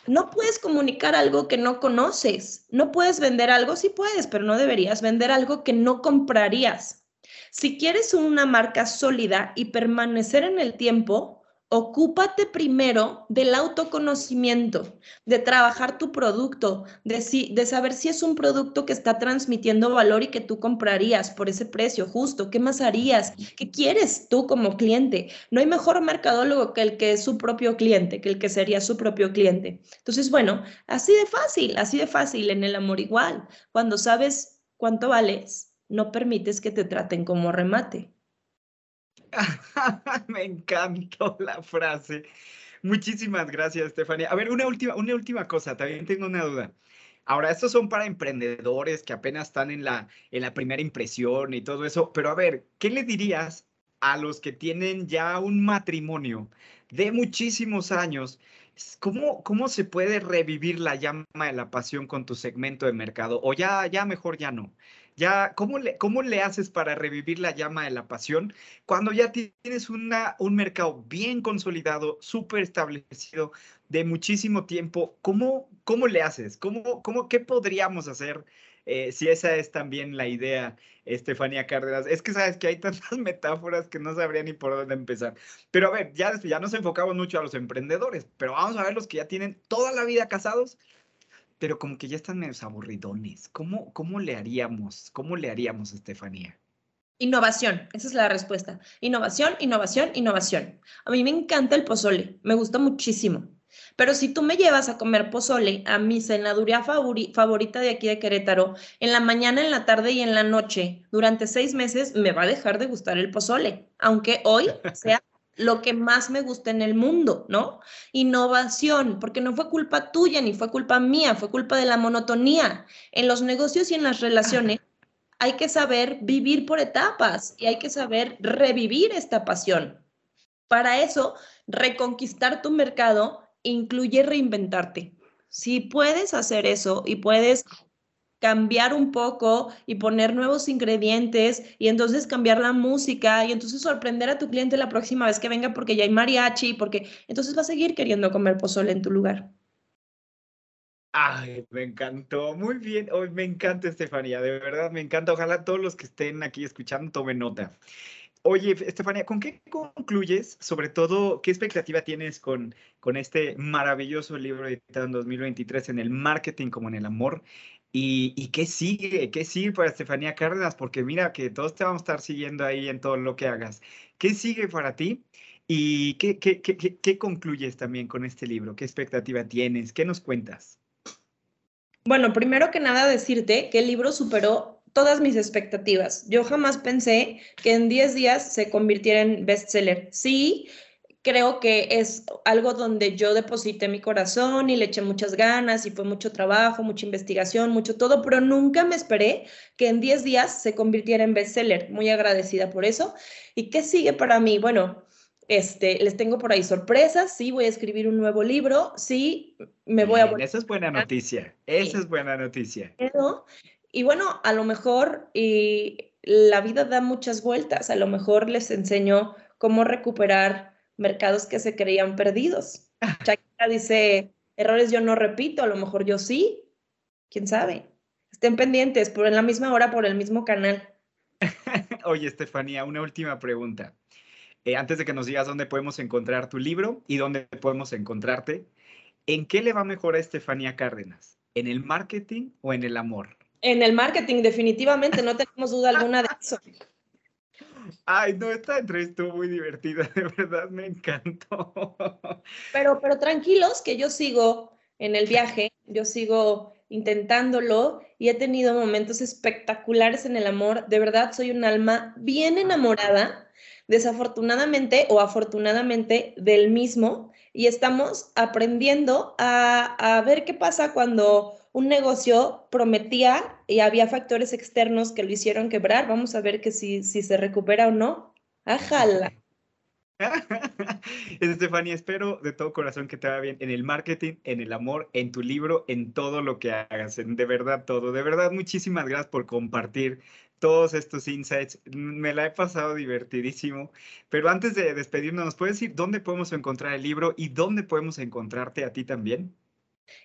[SPEAKER 5] No puedes comunicar algo que no conoces. No puedes vender algo, sí puedes, pero no deberías vender algo que no comprarías. Si quieres una marca sólida y permanecer en el tiempo, Ocúpate primero del autoconocimiento, de trabajar tu producto, de, de, saber si es un producto que está transmitiendo valor y que tú comprarías por ese precio justo. ¿Qué más harías? ¿Qué quieres tú como cliente? No hay mejor mercadólogo que el que es su propio cliente, que el que sería su propio cliente. Entonces, bueno, así de fácil, así de fácil en el amor igual. Cuando sabes cuánto vales, no permites que te traten como remate.
[SPEAKER 1] Me encantó la frase. Muchísimas gracias, Estefania. A ver, una última, una última cosa, también tengo una duda. Ahora, estos son para emprendedores que apenas están en la, en la primera impresión y todo eso, pero a ver, ¿qué le dirías a los que tienen ya un matrimonio de muchísimos años? ¿Cómo, ¿Cómo se puede revivir la llama de la pasión con tu segmento de mercado? O ya, ya mejor ya no. Ya, ¿cómo le, ¿Cómo le haces para revivir la llama de la pasión cuando ya tienes una, un mercado bien consolidado, súper establecido, de muchísimo tiempo? ¿Cómo, cómo le haces? ¿Cómo, cómo, ¿Qué podríamos hacer eh, si esa es también la idea, Estefanía Cárdenas? Es que sabes que hay tantas metáforas que no sabría ni por dónde empezar. Pero a ver, ya, ya nos enfocamos mucho a los emprendedores, pero vamos a ver los que ya tienen toda la vida casados pero como que ya están medio aburridones. ¿Cómo, ¿Cómo le haríamos? ¿Cómo le haríamos, Estefanía?
[SPEAKER 5] Innovación, esa es la respuesta. Innovación, innovación, innovación. A mí me encanta el pozole, me gusta muchísimo. Pero si tú me llevas a comer pozole a mi cenaduría favorita de aquí de Querétaro, en la mañana, en la tarde y en la noche, durante seis meses, me va a dejar de gustar el pozole, aunque hoy sea lo que más me gusta en el mundo, ¿no? Innovación, porque no fue culpa tuya ni fue culpa mía, fue culpa de la monotonía. En los negocios y en las relaciones hay que saber vivir por etapas y hay que saber revivir esta pasión. Para eso, reconquistar tu mercado incluye reinventarte. Si puedes hacer eso y puedes cambiar un poco y poner nuevos ingredientes y entonces cambiar la música y entonces sorprender a tu cliente la próxima vez que venga porque ya hay mariachi, porque entonces va a seguir queriendo comer pozole en tu lugar.
[SPEAKER 1] Ay, me encantó, muy bien, hoy me encanta Estefanía, de verdad me encanta, ojalá todos los que estén aquí escuchando tomen nota. Oye, Estefanía, ¿con qué concluyes? Sobre todo, ¿qué expectativa tienes con, con este maravilloso libro editado en 2023 en el marketing como en el amor? ¿Y, qué sigue? ¿Qué sigue para Estefanía Cárdenas? Porque mira que todos te vamos a estar siguiendo ahí en todo lo que hagas. ¿Qué sigue para ti? ¿Y qué, qué, qué, qué concluyes también con este libro? ¿Qué expectativa tienes? ¿Qué nos cuentas?
[SPEAKER 5] Bueno, primero que nada decirte que el libro superó todas mis expectativas. Yo jamás pensé que en 10 días se convirtiera en bestseller. Sí, creo que es algo donde yo deposité mi corazón y le eché muchas ganas y fue mucho trabajo, mucha investigación, mucho todo, pero nunca me esperé que en 10 días se convirtiera en bestseller. Muy agradecida por eso. ¿Y qué sigue para mí? Bueno, este, les tengo por ahí sorpresas, sí, voy a escribir un nuevo libro, sí, me voy a...
[SPEAKER 1] Esa es buena noticia, esa es buena noticia.
[SPEAKER 5] Y bueno, a lo mejor y la vida da muchas vueltas, a lo mejor les enseño cómo recuperar mercados que se creían perdidos. Shakira dice, errores yo no repito, a lo mejor yo sí, quién sabe. Estén pendientes, por en la misma hora, por el mismo canal.
[SPEAKER 1] Oye, Estefanía, una última pregunta. Eh, antes de que nos digas dónde podemos encontrar tu libro y dónde podemos encontrarte, ¿en qué le va mejor a Estefanía Cárdenas? ¿En el marketing o en el amor?
[SPEAKER 5] En el marketing, definitivamente, no tenemos duda alguna de eso.
[SPEAKER 1] Ay, no, esta entrevista estuvo muy divertida, de verdad me encantó.
[SPEAKER 5] Pero, pero tranquilos, que yo sigo en el viaje, yo sigo intentándolo y he tenido momentos espectaculares en el amor. De verdad, soy un alma bien enamorada, desafortunadamente o afortunadamente del mismo, y estamos aprendiendo a, a ver qué pasa cuando un negocio prometía y había factores externos que lo hicieron quebrar. Vamos a ver que si, si se recupera o no. ¡Ajala!
[SPEAKER 1] Estefanía, espero de todo corazón que te vaya bien en el marketing, en el amor, en tu libro, en todo lo que hagas, en de verdad todo. De verdad, muchísimas gracias por compartir todos estos insights. Me la he pasado divertidísimo. Pero antes de despedirnos, ¿nos puedes decir dónde podemos encontrar el libro y dónde podemos encontrarte a ti también?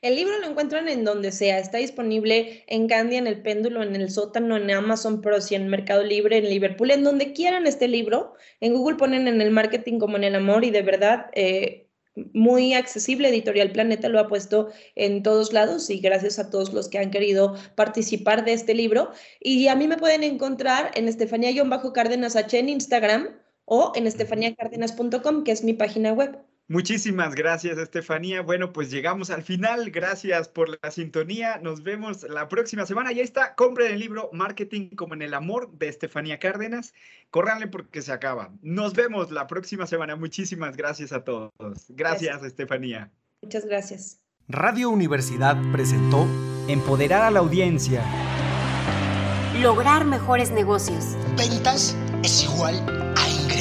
[SPEAKER 5] El libro lo encuentran en donde sea, está disponible en Candy, en el péndulo, en el sótano, en Amazon Pro, si en Mercado Libre, en Liverpool, en donde quieran este libro. En Google ponen en el marketing como en el amor y de verdad eh, muy accesible. Editorial Planeta lo ha puesto en todos lados y gracias a todos los que han querido participar de este libro. Y a mí me pueden encontrar en Estefanía-Cárdenas H en Instagram o en estefaniacárdenas.com, que es mi página web.
[SPEAKER 1] Muchísimas gracias, Estefanía. Bueno, pues llegamos al final. Gracias por la sintonía. Nos vemos la próxima semana. Ya está. Compren el libro Marketing como en el amor de Estefanía Cárdenas. Córranle porque se acaba. Nos vemos la próxima semana. Muchísimas gracias a todos. Gracias, Estefanía.
[SPEAKER 5] Muchas gracias.
[SPEAKER 6] Radio Universidad presentó
[SPEAKER 7] Empoderar a la audiencia.
[SPEAKER 8] Lograr mejores negocios.
[SPEAKER 9] Ventas es igual